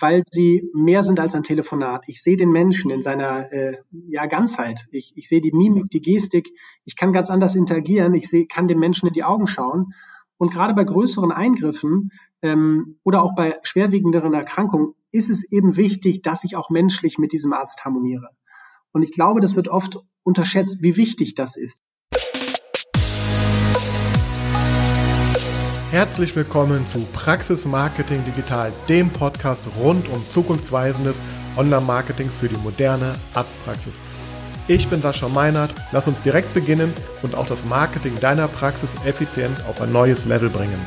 weil sie mehr sind als ein Telefonat. Ich sehe den Menschen in seiner äh, ja, Ganzheit. Ich, ich sehe die Mimik, die Gestik. Ich kann ganz anders interagieren. Ich seh, kann den Menschen in die Augen schauen. Und gerade bei größeren Eingriffen ähm, oder auch bei schwerwiegenderen Erkrankungen ist es eben wichtig, dass ich auch menschlich mit diesem Arzt harmoniere. Und ich glaube, das wird oft unterschätzt, wie wichtig das ist. Herzlich willkommen zu Praxis Marketing Digital, dem Podcast rund um zukunftsweisendes Online-Marketing für die moderne Arztpraxis. Ich bin Sascha Meinert, lass uns direkt beginnen und auch das Marketing deiner Praxis effizient auf ein neues Level bringen.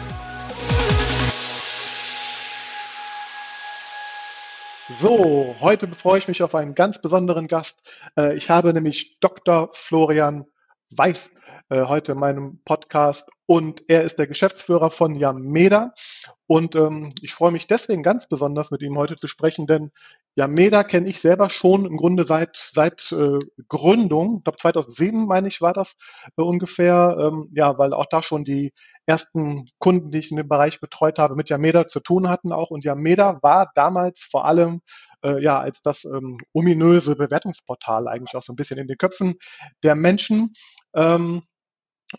So, heute freue ich mich auf einen ganz besonderen Gast. Äh, ich habe nämlich Dr. Florian Weiß äh, heute in meinem Podcast und er ist der Geschäftsführer von Yameda. Und ähm, ich freue mich deswegen ganz besonders, mit ihm heute zu sprechen, denn Yameda kenne ich selber schon im Grunde seit, seit äh, Gründung. Ich glaube 2007, meine ich, war das äh, ungefähr. Ähm, ja, weil auch da schon die ersten Kunden, die ich in dem Bereich betreut habe, mit Yameda zu tun hatten auch. Und Yameda war damals vor allem äh, ja als das ähm, ominöse Bewertungsportal eigentlich auch so ein bisschen in den Köpfen der Menschen. Ähm,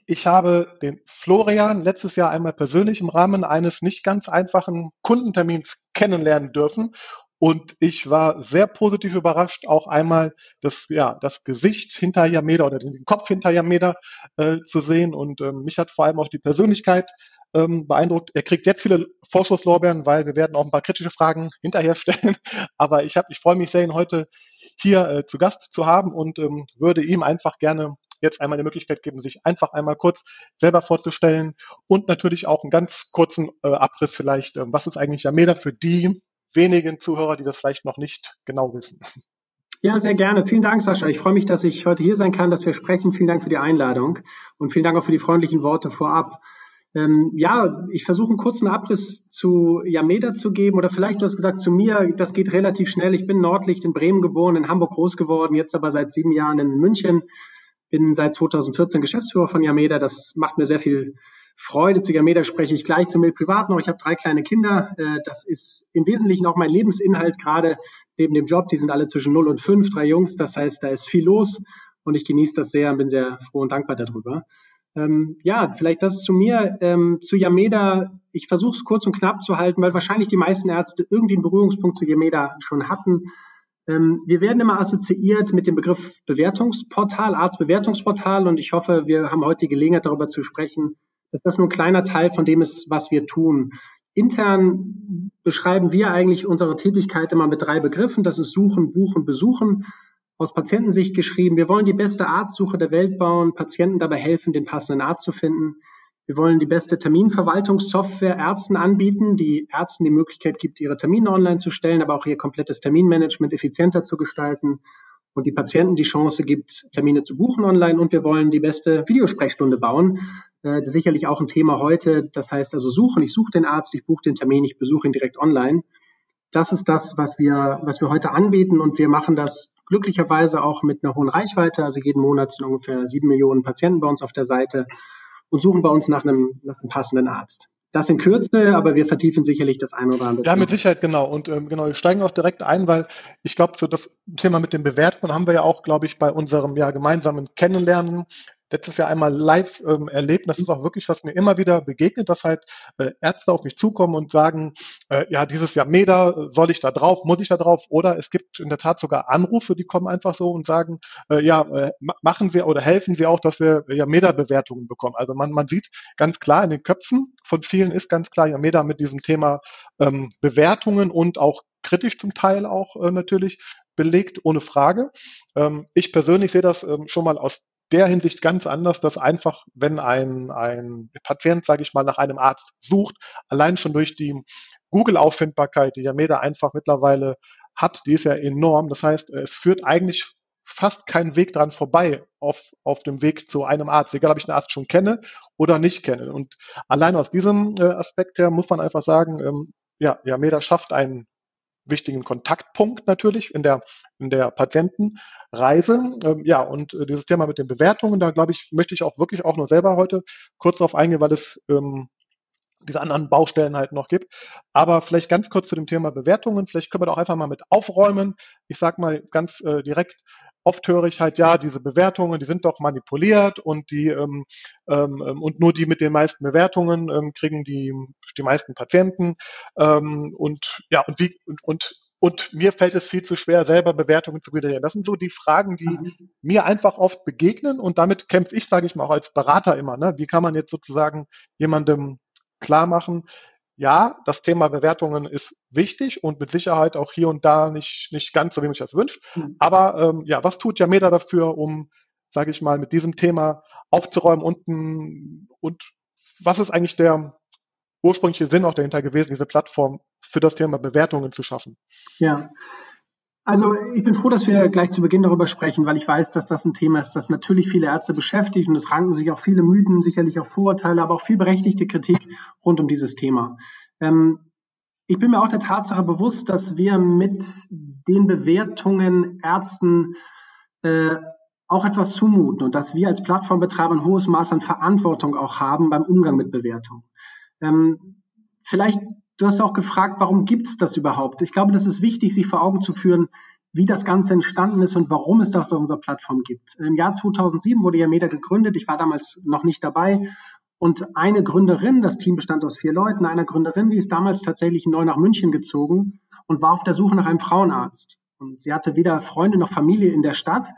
ich habe den Florian letztes Jahr einmal persönlich im Rahmen eines nicht ganz einfachen Kundentermins kennenlernen dürfen. Und ich war sehr positiv überrascht, auch einmal das, ja, das Gesicht hinter Yameda oder den Kopf hinter Yameda äh, zu sehen. Und ähm, mich hat vor allem auch die Persönlichkeit ähm, beeindruckt. Er kriegt jetzt viele Vorschusslorbeeren, weil wir werden auch ein paar kritische Fragen hinterher stellen. Aber ich, hab, ich freue mich sehr, ihn heute hier äh, zu Gast zu haben und ähm, würde ihm einfach gerne jetzt einmal die Möglichkeit geben, sich einfach einmal kurz selber vorzustellen und natürlich auch einen ganz kurzen äh, Abriss vielleicht, äh, was ist eigentlich Yameda für die wenigen Zuhörer, die das vielleicht noch nicht genau wissen. Ja, sehr gerne. Vielen Dank, Sascha. Ich freue mich, dass ich heute hier sein kann, dass wir sprechen. Vielen Dank für die Einladung und vielen Dank auch für die freundlichen Worte vorab. Ähm, ja, ich versuche einen kurzen Abriss zu Yameda zu geben oder vielleicht, du hast gesagt, zu mir, das geht relativ schnell. Ich bin Nordlicht in Bremen geboren, in Hamburg groß geworden, jetzt aber seit sieben Jahren in München bin seit 2014 Geschäftsführer von Yameda. Das macht mir sehr viel Freude. Zu Yameda spreche ich gleich zu mir privat noch. Ich habe drei kleine Kinder. Äh, das ist im Wesentlichen auch mein Lebensinhalt, gerade neben dem Job. Die sind alle zwischen 0 und 5, drei Jungs. Das heißt, da ist viel los und ich genieße das sehr und bin sehr froh und dankbar darüber. Ähm, ja, vielleicht das zu mir. Ähm, zu Yameda, ich versuche es kurz und knapp zu halten, weil wahrscheinlich die meisten Ärzte irgendwie einen Berührungspunkt zu Yameda schon hatten. Ähm, wir werden immer assoziiert mit dem Begriff Bewertungsportal, Arztbewertungsportal und ich hoffe, wir haben heute die Gelegenheit darüber zu sprechen, dass das nur ein kleiner Teil von dem ist, was wir tun. Intern beschreiben wir eigentlich unsere Tätigkeit immer mit drei Begriffen. Das ist Suchen, Buchen, Besuchen. Aus Patientensicht geschrieben. Wir wollen die beste Arztsuche der Welt bauen, Patienten dabei helfen, den passenden Arzt zu finden. Wir wollen die beste Terminverwaltungssoftware Ärzten anbieten, die Ärzten die Möglichkeit gibt, ihre Termine online zu stellen, aber auch ihr komplettes Terminmanagement effizienter zu gestalten und die Patienten die Chance gibt, Termine zu buchen online. Und wir wollen die beste Videosprechstunde bauen. Äh, sicherlich auch ein Thema heute. Das heißt also suchen. Ich suche den Arzt, ich buche den Termin, ich besuche ihn direkt online. Das ist das, was wir, was wir heute anbieten. Und wir machen das glücklicherweise auch mit einer hohen Reichweite. Also jeden Monat sind ungefähr sieben Millionen Patienten bei uns auf der Seite und suchen bei uns nach einem, nach einem passenden Arzt. Das in Kürze, aber wir vertiefen sicherlich das eine oder andere. Ja, mit Sicherheit, genau. Und ähm, genau, wir steigen auch direkt ein, weil ich glaube, so das Thema mit den Bewertungen haben wir ja auch, glaube ich, bei unserem ja gemeinsamen Kennenlernen letztes Jahr einmal live ähm, erlebt. Das ist auch wirklich, was mir immer wieder begegnet, dass halt äh, Ärzte auf mich zukommen und sagen, äh, ja, dieses Jahr Meda, soll ich da drauf, muss ich da drauf? Oder es gibt in der Tat sogar Anrufe, die kommen einfach so und sagen, äh, ja, äh, machen Sie oder helfen Sie auch, dass wir ja Meda-Bewertungen bekommen. Also man, man sieht ganz klar in den Köpfen von vielen ist ganz klar ja Meda mit diesem Thema ähm, Bewertungen und auch kritisch zum Teil auch äh, natürlich belegt, ohne Frage. Ähm, ich persönlich sehe das ähm, schon mal aus der Hinsicht ganz anders, dass einfach, wenn ein, ein Patient, sage ich mal, nach einem Arzt sucht, allein schon durch die Google-Auffindbarkeit, die Yameda einfach mittlerweile hat, die ist ja enorm. Das heißt, es führt eigentlich fast kein Weg dran vorbei auf, auf dem Weg zu einem Arzt, egal ob ich einen Arzt schon kenne oder nicht kenne. Und allein aus diesem äh, Aspekt her muss man einfach sagen, ähm, ja, Yameda schafft einen wichtigen Kontaktpunkt natürlich in der, in der Patientenreise. Ähm, ja, und äh, dieses Thema mit den Bewertungen, da glaube ich, möchte ich auch wirklich auch nur selber heute kurz darauf eingehen, weil es ähm, diese anderen Baustellen halt noch gibt. Aber vielleicht ganz kurz zu dem Thema Bewertungen. Vielleicht können wir da auch einfach mal mit aufräumen. Ich sag mal ganz äh, direkt, oft höre ich halt, ja, diese Bewertungen, die sind doch manipuliert und die ähm, ähm, ähm, und nur die mit den meisten Bewertungen ähm, kriegen die, die meisten Patienten. Ähm, und ja, und wie und, und und mir fällt es viel zu schwer, selber Bewertungen zu generieren. Das sind so die Fragen, die mhm. mir einfach oft begegnen. Und damit kämpfe ich, sage ich mal, auch als Berater immer. Ne? Wie kann man jetzt sozusagen jemandem klar machen, ja, das Thema Bewertungen ist wichtig und mit Sicherheit auch hier und da nicht, nicht ganz so, wie man sich das wünscht. Mhm. Aber ähm, ja, was tut Yameda dafür, um, sage ich mal, mit diesem Thema aufzuräumen und, und was ist eigentlich der ursprüngliche Sinn auch dahinter gewesen, diese Plattform für das Thema Bewertungen zu schaffen? Ja, also ich bin froh, dass wir gleich zu Beginn darüber sprechen, weil ich weiß, dass das ein Thema ist, das natürlich viele Ärzte beschäftigt und es ranken sich auch viele Mythen, sicherlich auch Vorurteile, aber auch viel berechtigte Kritik rund um dieses Thema. Ähm, ich bin mir auch der Tatsache bewusst, dass wir mit den Bewertungen Ärzten äh, auch etwas zumuten und dass wir als Plattformbetreiber ein hohes Maß an Verantwortung auch haben beim Umgang mit Bewertungen. Ähm, vielleicht Du hast auch gefragt, warum gibt es das überhaupt? Ich glaube, das ist wichtig, sich vor Augen zu führen, wie das Ganze entstanden ist und warum es das auf unserer Plattform gibt. Im Jahr 2007 wurde Yameda gegründet. Ich war damals noch nicht dabei. Und eine Gründerin, das Team bestand aus vier Leuten, eine Gründerin, die ist damals tatsächlich neu nach München gezogen und war auf der Suche nach einem Frauenarzt. Und sie hatte weder Freunde noch Familie in der Stadt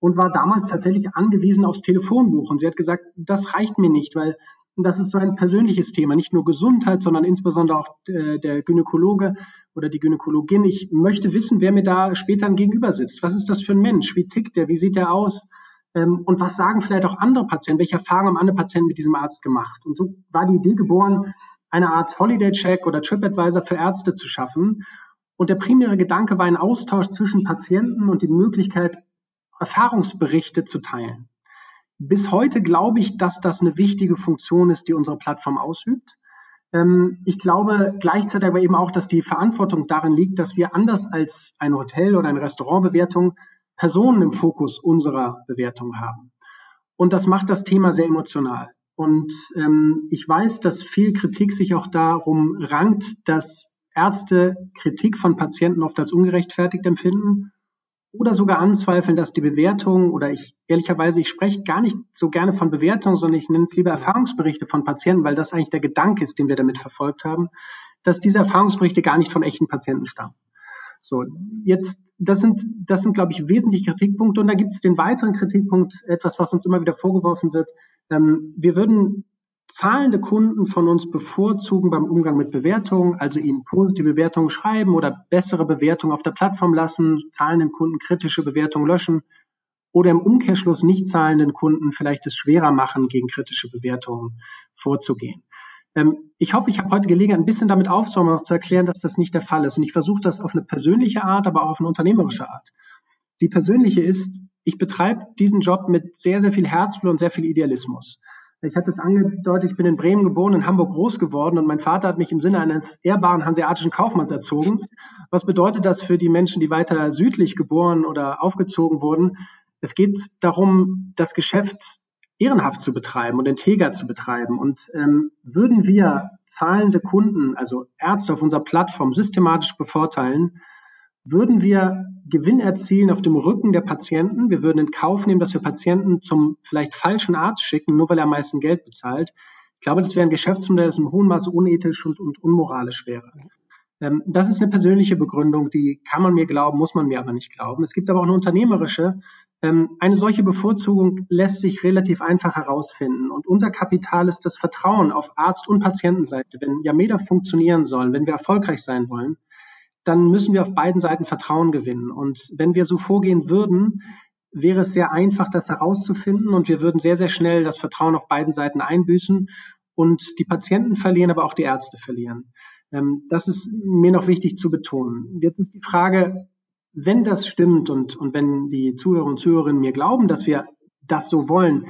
und war damals tatsächlich angewiesen aufs Telefonbuch. Und sie hat gesagt, das reicht mir nicht, weil und das ist so ein persönliches Thema, nicht nur Gesundheit, sondern insbesondere auch äh, der Gynäkologe oder die Gynäkologin. Ich möchte wissen, wer mir da später gegenüber sitzt. Was ist das für ein Mensch? Wie tickt der? Wie sieht der aus? Ähm, und was sagen vielleicht auch andere Patienten? Welche Erfahrungen haben andere Patienten mit diesem Arzt gemacht? Und so war die Idee geboren, eine Art Holiday-Check oder TripAdvisor für Ärzte zu schaffen. Und der primäre Gedanke war ein Austausch zwischen Patienten und die Möglichkeit, Erfahrungsberichte zu teilen. Bis heute glaube ich, dass das eine wichtige Funktion ist, die unsere Plattform ausübt. Ähm, ich glaube gleichzeitig aber eben auch, dass die Verantwortung darin liegt, dass wir anders als ein Hotel oder eine Restaurantbewertung Personen im Fokus unserer Bewertung haben. Und das macht das Thema sehr emotional. Und ähm, ich weiß, dass viel Kritik sich auch darum rankt, dass Ärzte Kritik von Patienten oft als ungerechtfertigt empfinden oder sogar anzweifeln, dass die Bewertung oder ich ehrlicherweise, ich spreche gar nicht so gerne von Bewertung, sondern ich nenne es lieber Erfahrungsberichte von Patienten, weil das eigentlich der Gedanke ist, den wir damit verfolgt haben, dass diese Erfahrungsberichte gar nicht von echten Patienten stammen. So, jetzt, das sind, das sind, glaube ich, wesentliche Kritikpunkte. Und da gibt es den weiteren Kritikpunkt, etwas, was uns immer wieder vorgeworfen wird. Ähm, wir würden zahlende Kunden von uns bevorzugen beim Umgang mit Bewertungen, also ihnen positive Bewertungen schreiben oder bessere Bewertungen auf der Plattform lassen, zahlenden Kunden kritische Bewertungen löschen oder im Umkehrschluss nicht zahlenden Kunden vielleicht es schwerer machen, gegen kritische Bewertungen vorzugehen. Ähm, ich hoffe, ich habe heute Gelegenheit, ein bisschen damit aufzuräumen, auch zu erklären, dass das nicht der Fall ist. Und ich versuche das auf eine persönliche Art, aber auch auf eine unternehmerische Art. Die persönliche ist, ich betreibe diesen Job mit sehr, sehr viel Herzblut und sehr viel Idealismus. Ich hatte es angedeutet, ich bin in Bremen geboren, in Hamburg groß geworden und mein Vater hat mich im Sinne eines ehrbaren hanseatischen Kaufmanns erzogen. Was bedeutet das für die Menschen, die weiter südlich geboren oder aufgezogen wurden? Es geht darum, das Geschäft ehrenhaft zu betreiben und integer zu betreiben. Und ähm, würden wir zahlende Kunden, also Ärzte auf unserer Plattform systematisch bevorteilen, würden wir Gewinn erzielen auf dem Rücken der Patienten. Wir würden in Kauf nehmen, dass wir Patienten zum vielleicht falschen Arzt schicken, nur weil er am meisten Geld bezahlt. Ich glaube, das wäre ein Geschäftsmodell, das im hohen Maße unethisch und, und unmoralisch wäre. Ähm, das ist eine persönliche Begründung, die kann man mir glauben, muss man mir aber nicht glauben. Es gibt aber auch eine unternehmerische. Ähm, eine solche Bevorzugung lässt sich relativ einfach herausfinden. Und unser Kapital ist das Vertrauen auf Arzt- und Patientenseite. Wenn Yameda funktionieren soll, wenn wir erfolgreich sein wollen, dann müssen wir auf beiden Seiten Vertrauen gewinnen. Und wenn wir so vorgehen würden, wäre es sehr einfach, das herauszufinden und wir würden sehr, sehr schnell das Vertrauen auf beiden Seiten einbüßen und die Patienten verlieren, aber auch die Ärzte verlieren. Ähm, das ist mir noch wichtig zu betonen. Jetzt ist die Frage, wenn das stimmt und, und wenn die Zuhörer und Zuhörerinnen mir glauben, dass wir das so wollen,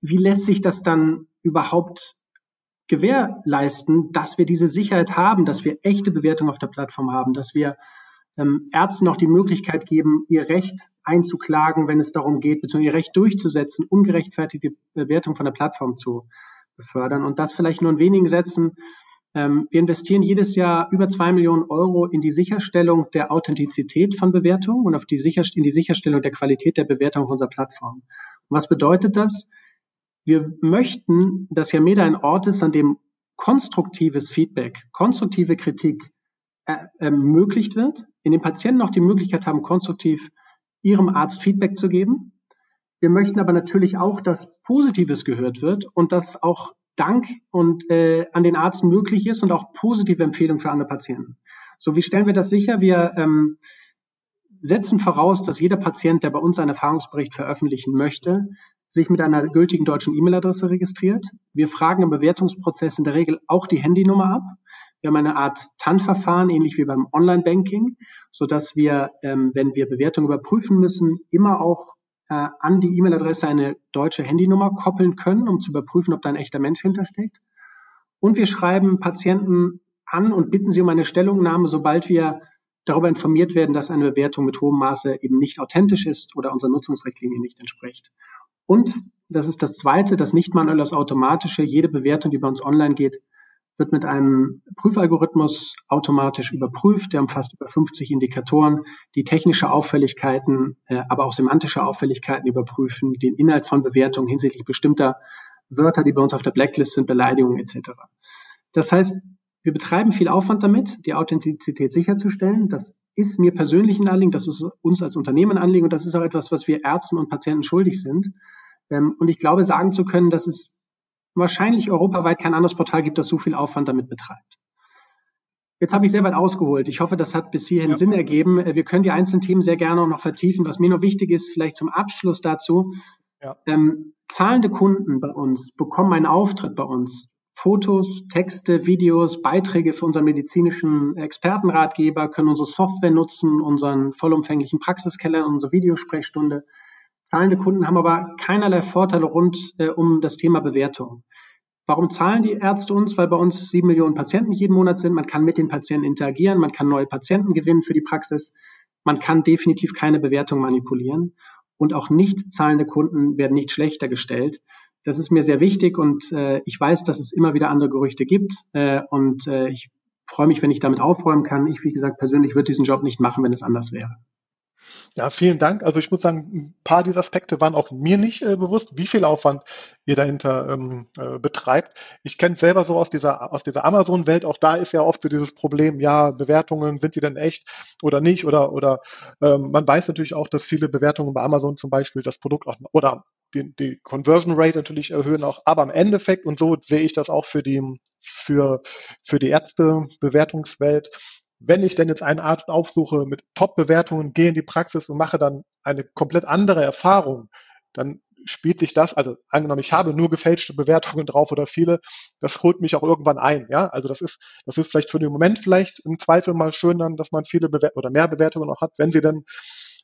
wie lässt sich das dann überhaupt gewährleisten, dass wir diese Sicherheit haben, dass wir echte Bewertungen auf der Plattform haben, dass wir ähm, Ärzten auch die Möglichkeit geben, ihr Recht einzuklagen, wenn es darum geht, beziehungsweise ihr Recht durchzusetzen, ungerechtfertigte Bewertung von der Plattform zu befördern. Und das vielleicht nur in wenigen Sätzen. Ähm, wir investieren jedes Jahr über zwei Millionen Euro in die Sicherstellung der Authentizität von Bewertungen und auf die in die Sicherstellung der Qualität der Bewertung auf unserer Plattform. Und was bedeutet das? Wir möchten, dass Yameda ein Ort ist, an dem konstruktives Feedback, konstruktive Kritik äh, ermöglicht wird, in dem Patienten auch die Möglichkeit haben, konstruktiv ihrem Arzt Feedback zu geben. Wir möchten aber natürlich auch, dass Positives gehört wird und dass auch Dank und äh, an den Arzt möglich ist und auch positive Empfehlungen für andere Patienten. So, wie stellen wir das sicher? Wir ähm, setzen voraus, dass jeder Patient, der bei uns einen Erfahrungsbericht veröffentlichen möchte, sich mit einer gültigen deutschen E-Mail-Adresse registriert. Wir fragen im Bewertungsprozess in der Regel auch die Handynummer ab. Wir haben eine Art TAN-Verfahren, ähnlich wie beim Online-Banking, so dass wir, ähm, wenn wir Bewertungen überprüfen müssen, immer auch äh, an die E-Mail-Adresse eine deutsche Handynummer koppeln können, um zu überprüfen, ob da ein echter Mensch hintersteckt. Und wir schreiben Patienten an und bitten sie um eine Stellungnahme, sobald wir darüber informiert werden, dass eine Bewertung mit hohem Maße eben nicht authentisch ist oder unserer Nutzungsrichtlinie nicht entspricht. Und das ist das Zweite, das nicht manuell das Automatische. Jede Bewertung, die bei uns online geht, wird mit einem Prüfalgorithmus automatisch überprüft. Der umfasst über 50 Indikatoren, die technische Auffälligkeiten, äh, aber auch semantische Auffälligkeiten überprüfen, den Inhalt von Bewertungen hinsichtlich bestimmter Wörter, die bei uns auf der Blacklist sind, Beleidigungen etc. Das heißt, wir betreiben viel Aufwand damit, die Authentizität sicherzustellen. Das ist mir persönlich ein Anliegen, das ist uns als Unternehmen ein Anliegen und das ist auch etwas, was wir Ärzten und Patienten schuldig sind. Ähm, und ich glaube, sagen zu können, dass es wahrscheinlich europaweit kein anderes Portal gibt, das so viel Aufwand damit betreibt. Jetzt habe ich sehr weit ausgeholt. Ich hoffe, das hat bis hierhin ja. Sinn ergeben. Äh, wir können die einzelnen Themen sehr gerne auch noch vertiefen. Was mir noch wichtig ist, vielleicht zum Abschluss dazu. Ja. Ähm, zahlende Kunden bei uns bekommen einen Auftritt bei uns. Fotos, Texte, Videos, Beiträge für unseren medizinischen Expertenratgeber, können unsere Software nutzen, unseren vollumfänglichen Praxiskeller, unsere Videosprechstunde. Zahlende Kunden haben aber keinerlei Vorteile rund äh, um das Thema Bewertung. Warum zahlen die Ärzte uns? Weil bei uns sieben Millionen Patienten jeden Monat sind. Man kann mit den Patienten interagieren, man kann neue Patienten gewinnen für die Praxis. Man kann definitiv keine Bewertung manipulieren. Und auch nicht zahlende Kunden werden nicht schlechter gestellt. Das ist mir sehr wichtig und äh, ich weiß, dass es immer wieder andere Gerüchte gibt. Äh, und äh, ich freue mich, wenn ich damit aufräumen kann. Ich, wie gesagt, persönlich würde diesen Job nicht machen, wenn es anders wäre. Ja, vielen Dank. Also ich muss sagen, ein paar dieser Aspekte waren auch mir nicht äh, bewusst, wie viel Aufwand ihr dahinter ähm, äh, betreibt. Ich kenne es selber so aus dieser, aus dieser Amazon-Welt. Auch da ist ja oft so dieses Problem, ja, Bewertungen, sind die denn echt oder nicht? Oder, oder ähm, man weiß natürlich auch, dass viele Bewertungen bei Amazon zum Beispiel das Produkt auch oder die, die Conversion Rate natürlich erhöhen auch. Aber im Endeffekt, und so sehe ich das auch für die, für, für die Ärztebewertungswelt, wenn ich denn jetzt einen Arzt aufsuche mit Top-Bewertungen, gehe in die Praxis und mache dann eine komplett andere Erfahrung, dann spielt sich das, also angenommen, ich habe nur gefälschte Bewertungen drauf oder viele, das holt mich auch irgendwann ein, ja. Also das ist, das ist vielleicht für den Moment vielleicht im Zweifel mal schön dann, dass man viele Bewertungen oder mehr Bewertungen auch hat, wenn sie dann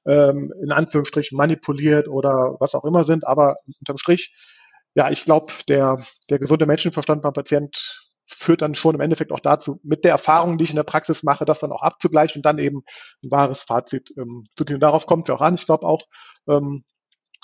ähm, in Anführungsstrichen manipuliert oder was auch immer sind, aber unterm Strich, ja, ich glaube, der, der gesunde Menschenverstand beim Patient führt dann schon im Endeffekt auch dazu, mit der Erfahrung, die ich in der Praxis mache, das dann auch abzugleichen und dann eben ein wahres Fazit ähm, zu ziehen. Darauf kommt es ja auch an. Ich glaube auch, ähm,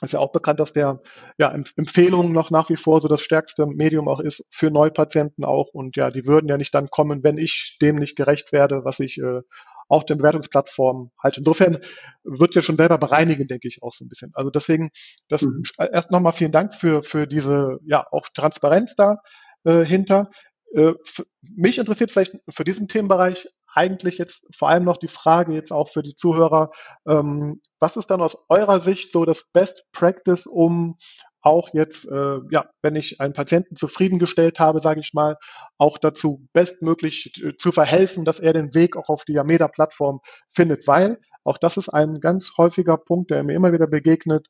ist ja auch bekannt, dass der ja, Empfehlungen noch nach wie vor so das stärkste Medium auch ist für Neupatienten auch. Und ja, die würden ja nicht dann kommen, wenn ich dem nicht gerecht werde, was ich äh, auf den Bewertungsplattformen halte. Insofern wird ja schon selber bereinigen, denke ich auch so ein bisschen. Also deswegen, das mhm. erst nochmal vielen Dank für, für diese ja auch Transparenz da äh, hinter. Äh, mich interessiert vielleicht für diesen Themenbereich eigentlich jetzt vor allem noch die Frage jetzt auch für die Zuhörer, ähm, was ist dann aus eurer Sicht so das Best Practice, um auch jetzt, äh, ja, wenn ich einen Patienten zufriedengestellt habe, sage ich mal, auch dazu bestmöglich zu verhelfen, dass er den Weg auch auf die Yameda-Plattform findet, weil auch das ist ein ganz häufiger Punkt, der mir immer wieder begegnet,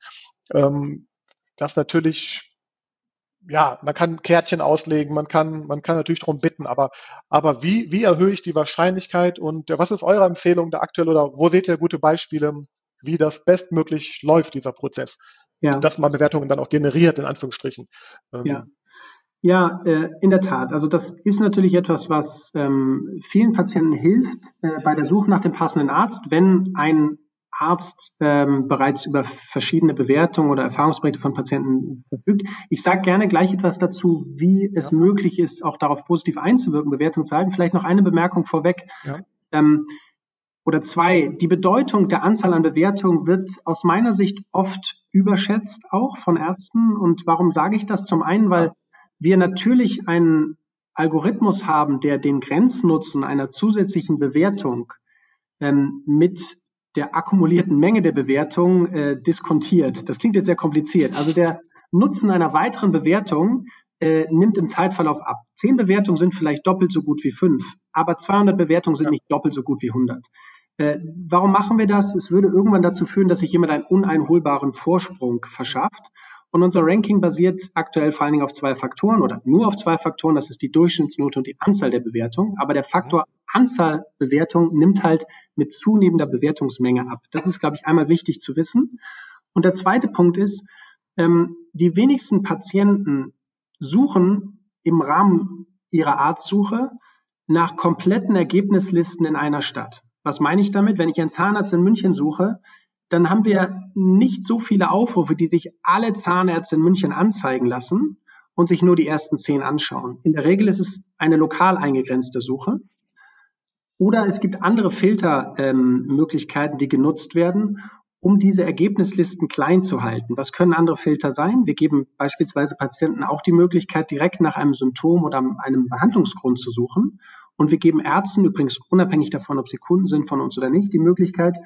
ähm, dass natürlich ja, man kann Kärtchen auslegen, man kann, man kann natürlich darum bitten, aber, aber wie, wie erhöhe ich die Wahrscheinlichkeit und was ist eure Empfehlung da aktuell oder wo seht ihr gute Beispiele, wie das bestmöglich läuft, dieser Prozess? Ja. Dass man Bewertungen dann auch generiert, in Anführungsstrichen. Ähm, ja. Ja, äh, in der Tat. Also das ist natürlich etwas, was ähm, vielen Patienten hilft äh, bei der Suche nach dem passenden Arzt, wenn ein Arzt ähm, bereits über verschiedene Bewertungen oder Erfahrungsberichte von Patienten verfügt. Ich sage gerne gleich etwas dazu, wie es ja. möglich ist, auch darauf positiv einzuwirken, Bewertungen zu halten. Vielleicht noch eine Bemerkung vorweg. Ja. Ähm, oder zwei, die Bedeutung der Anzahl an Bewertungen wird aus meiner Sicht oft überschätzt, auch von Ärzten. Und warum sage ich das? Zum einen, weil wir natürlich einen Algorithmus haben, der den Grenznutzen einer zusätzlichen Bewertung ähm, mit der akkumulierten Menge der Bewertung äh, diskontiert. Das klingt jetzt sehr kompliziert. Also der Nutzen einer weiteren Bewertung äh, nimmt im Zeitverlauf ab. Zehn Bewertungen sind vielleicht doppelt so gut wie fünf, aber 200 Bewertungen sind ja. nicht doppelt so gut wie 100. Äh, warum machen wir das? Es würde irgendwann dazu führen, dass sich jemand einen uneinholbaren Vorsprung verschafft. Und unser Ranking basiert aktuell vor allen Dingen auf zwei Faktoren oder nur auf zwei Faktoren. Das ist die Durchschnittsnote und die Anzahl der Bewertungen. Aber der Faktor Anzahl Bewertung nimmt halt mit zunehmender Bewertungsmenge ab. Das ist, glaube ich, einmal wichtig zu wissen. Und der zweite Punkt ist, ähm, die wenigsten Patienten suchen im Rahmen ihrer Arztsuche nach kompletten Ergebnislisten in einer Stadt. Was meine ich damit? Wenn ich einen Zahnarzt in München suche, dann haben wir nicht so viele Aufrufe, die sich alle Zahnärzte in München anzeigen lassen und sich nur die ersten zehn anschauen. In der Regel ist es eine lokal eingegrenzte Suche. Oder es gibt andere Filtermöglichkeiten, ähm, die genutzt werden, um diese Ergebnislisten klein zu halten. Was können andere Filter sein? Wir geben beispielsweise Patienten auch die Möglichkeit, direkt nach einem Symptom oder einem Behandlungsgrund zu suchen. Und wir geben Ärzten, übrigens unabhängig davon, ob sie Kunden sind von uns oder nicht, die Möglichkeit,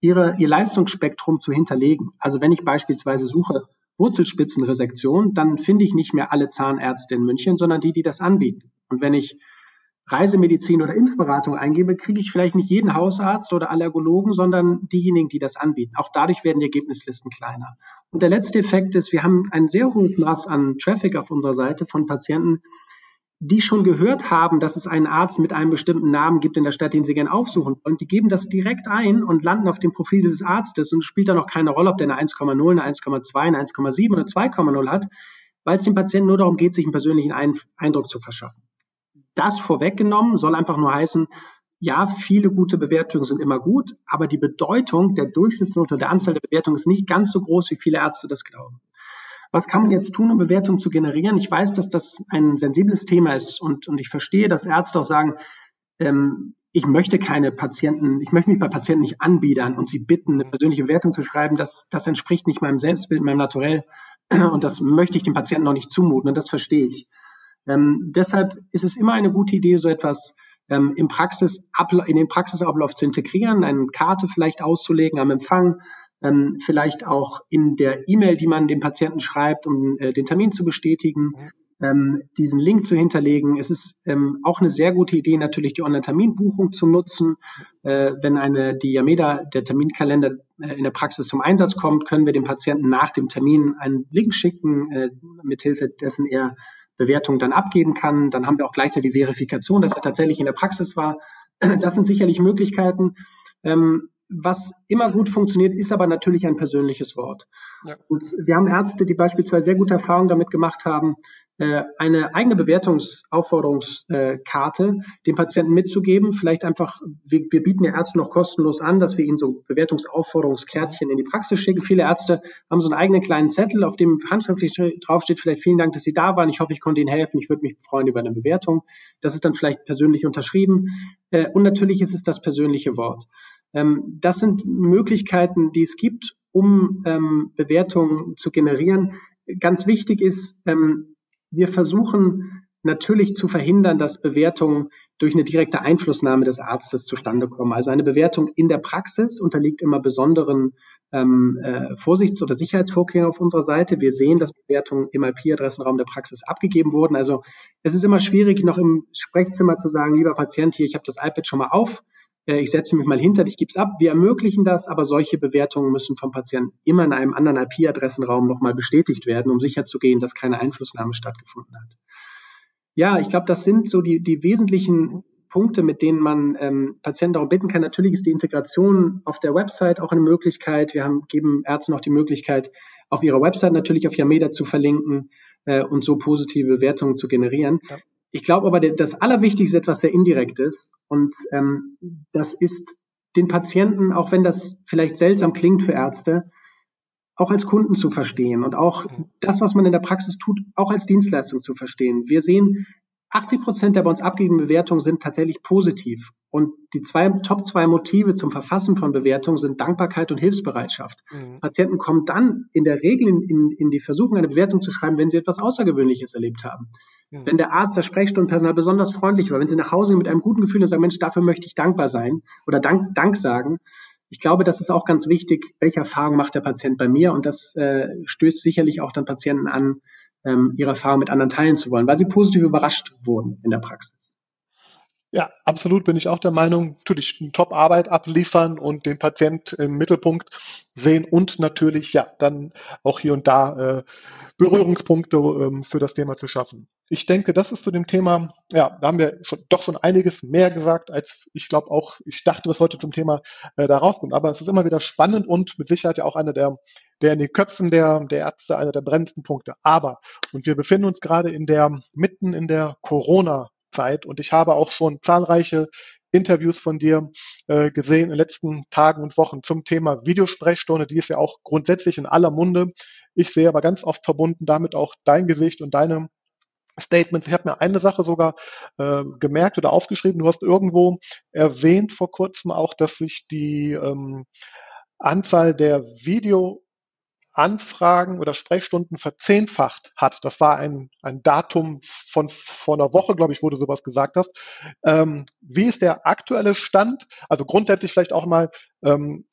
ihre, ihr Leistungsspektrum zu hinterlegen. Also wenn ich beispielsweise suche Wurzelspitzenresektion, dann finde ich nicht mehr alle Zahnärzte in München, sondern die, die das anbieten. Und wenn ich Reisemedizin oder Impfberatung eingebe, kriege ich vielleicht nicht jeden Hausarzt oder Allergologen, sondern diejenigen, die das anbieten. Auch dadurch werden die Ergebnislisten kleiner. Und der letzte Effekt ist, wir haben ein sehr hohes Maß an Traffic auf unserer Seite von Patienten, die schon gehört haben, dass es einen Arzt mit einem bestimmten Namen gibt in der Stadt, den sie gerne aufsuchen wollen. Die geben das direkt ein und landen auf dem Profil dieses Arztes und spielt da noch keine Rolle, ob der eine 1,0, eine 1,2, eine 1,7 oder 2,0 hat, weil es dem Patienten nur darum geht, sich einen persönlichen Eindruck zu verschaffen. Das vorweggenommen soll einfach nur heißen, ja, viele gute Bewertungen sind immer gut, aber die Bedeutung der Durchschnittsnote und der Anzahl der Bewertungen ist nicht ganz so groß, wie viele Ärzte das glauben. Was kann man jetzt tun, um Bewertungen zu generieren? Ich weiß, dass das ein sensibles Thema ist und, und ich verstehe, dass Ärzte auch sagen, ähm, ich möchte keine Patienten, ich möchte mich bei Patienten nicht anbiedern und sie bitten, eine persönliche Bewertung zu schreiben. Das, das entspricht nicht meinem Selbstbild, meinem Naturell und das möchte ich dem Patienten noch nicht zumuten und das verstehe ich. Ähm, deshalb ist es immer eine gute Idee, so etwas ähm, im Praxis, in den Praxisablauf zu integrieren, eine Karte vielleicht auszulegen am Empfang, ähm, vielleicht auch in der E-Mail, die man dem Patienten schreibt, um äh, den Termin zu bestätigen, ähm, diesen Link zu hinterlegen. Es ist ähm, auch eine sehr gute Idee, natürlich die Online-Terminbuchung zu nutzen. Äh, wenn eine die Yameda, der Terminkalender äh, in der Praxis zum Einsatz kommt, können wir dem Patienten nach dem Termin einen Link schicken, äh, mithilfe dessen er Bewertung dann abgeben kann. Dann haben wir auch gleichzeitig die Verifikation, dass er tatsächlich in der Praxis war. Das sind sicherlich Möglichkeiten. Ähm, was immer gut funktioniert, ist aber natürlich ein persönliches Wort. Ja. Und wir haben Ärzte, die beispielsweise sehr gute Erfahrungen damit gemacht haben, äh, eine eigene Bewertungsaufforderungskarte dem Patienten mitzugeben. Vielleicht einfach, wir, wir bieten ja Ärzte noch kostenlos an, dass wir ihnen so Bewertungsaufforderungskärtchen in die Praxis schicken. Viele Ärzte haben so einen eigenen kleinen Zettel, auf dem handschriftlich draufsteht, vielleicht vielen Dank, dass Sie da waren. Ich hoffe, ich konnte Ihnen helfen. Ich würde mich freuen über eine Bewertung. Das ist dann vielleicht persönlich unterschrieben. Äh, und natürlich ist es das persönliche Wort. Ähm, das sind Möglichkeiten, die es gibt, um ähm, Bewertungen zu generieren. Ganz wichtig ist, ähm, wir versuchen natürlich zu verhindern, dass Bewertungen durch eine direkte Einflussnahme des Arztes zustande kommen. Also eine Bewertung in der Praxis unterliegt immer besonderen ähm, äh, Vorsichts- oder Sicherheitsvorkehrungen auf unserer Seite. Wir sehen, dass Bewertungen im IP-Adressenraum der Praxis abgegeben wurden. Also es ist immer schwierig, noch im Sprechzimmer zu sagen, lieber Patient, hier, ich habe das iPad schon mal auf, ich setze mich mal hinter dich, gib's ab. Wir ermöglichen das, aber solche Bewertungen müssen vom Patienten immer in einem anderen IP-Adressenraum nochmal bestätigt werden, um sicherzugehen, dass keine Einflussnahme stattgefunden hat. Ja, ich glaube, das sind so die, die wesentlichen Punkte, mit denen man ähm, Patienten darum bitten kann. Natürlich ist die Integration auf der Website auch eine Möglichkeit. Wir haben, geben Ärzten auch die Möglichkeit, auf ihrer Website natürlich auf Yameda zu verlinken äh, und so positive Bewertungen zu generieren. Ja. Ich glaube aber, das Allerwichtigste ist etwas sehr Indirektes und ähm, das ist den Patienten, auch wenn das vielleicht seltsam klingt für Ärzte, auch als Kunden zu verstehen und auch das, was man in der Praxis tut, auch als Dienstleistung zu verstehen. Wir sehen 80 Prozent der bei uns abgegebenen Bewertungen sind tatsächlich positiv. Und die zwei, Top zwei Motive zum Verfassen von Bewertungen sind Dankbarkeit und Hilfsbereitschaft. Mhm. Patienten kommen dann in der Regel in, in, in, die Versuchung, eine Bewertung zu schreiben, wenn sie etwas Außergewöhnliches erlebt haben. Mhm. Wenn der Arzt, das Sprechstundenpersonal besonders freundlich war, wenn sie nach Hause mit einem guten Gefühl und sagen, Mensch, dafür möchte ich dankbar sein oder Dank, Dank sagen. Ich glaube, das ist auch ganz wichtig, welche Erfahrung macht der Patient bei mir und das äh, stößt sicherlich auch dann Patienten an, ähm, ihre Erfahrung mit anderen teilen zu wollen, weil sie positiv überrascht wurden in der Praxis. Ja, absolut bin ich auch der Meinung, natürlich Top-Arbeit abliefern und den Patient im Mittelpunkt sehen und natürlich ja dann auch hier und da äh, Berührungspunkte ähm, für das Thema zu schaffen. Ich denke, das ist zu dem Thema, ja, da haben wir schon, doch schon einiges mehr gesagt, als ich glaube auch, ich dachte, was heute zum Thema äh, da rauskommt. Aber es ist immer wieder spannend und mit Sicherheit ja auch einer der, der in den Köpfen der, der Ärzte einer der brennendsten Punkte. Aber, und wir befinden uns gerade in der, mitten in der Corona- Zeit. Und ich habe auch schon zahlreiche Interviews von dir äh, gesehen in den letzten Tagen und Wochen zum Thema Videosprechstunde. Die ist ja auch grundsätzlich in aller Munde. Ich sehe aber ganz oft verbunden damit auch dein Gesicht und deine Statements. Ich habe mir eine Sache sogar äh, gemerkt oder aufgeschrieben. Du hast irgendwo erwähnt vor kurzem auch, dass sich die ähm, Anzahl der Video Anfragen oder Sprechstunden verzehnfacht hat. Das war ein, ein Datum von vor einer Woche, glaube ich, wo du sowas gesagt hast. Ähm, wie ist der aktuelle Stand? Also grundsätzlich vielleicht auch mal ähm,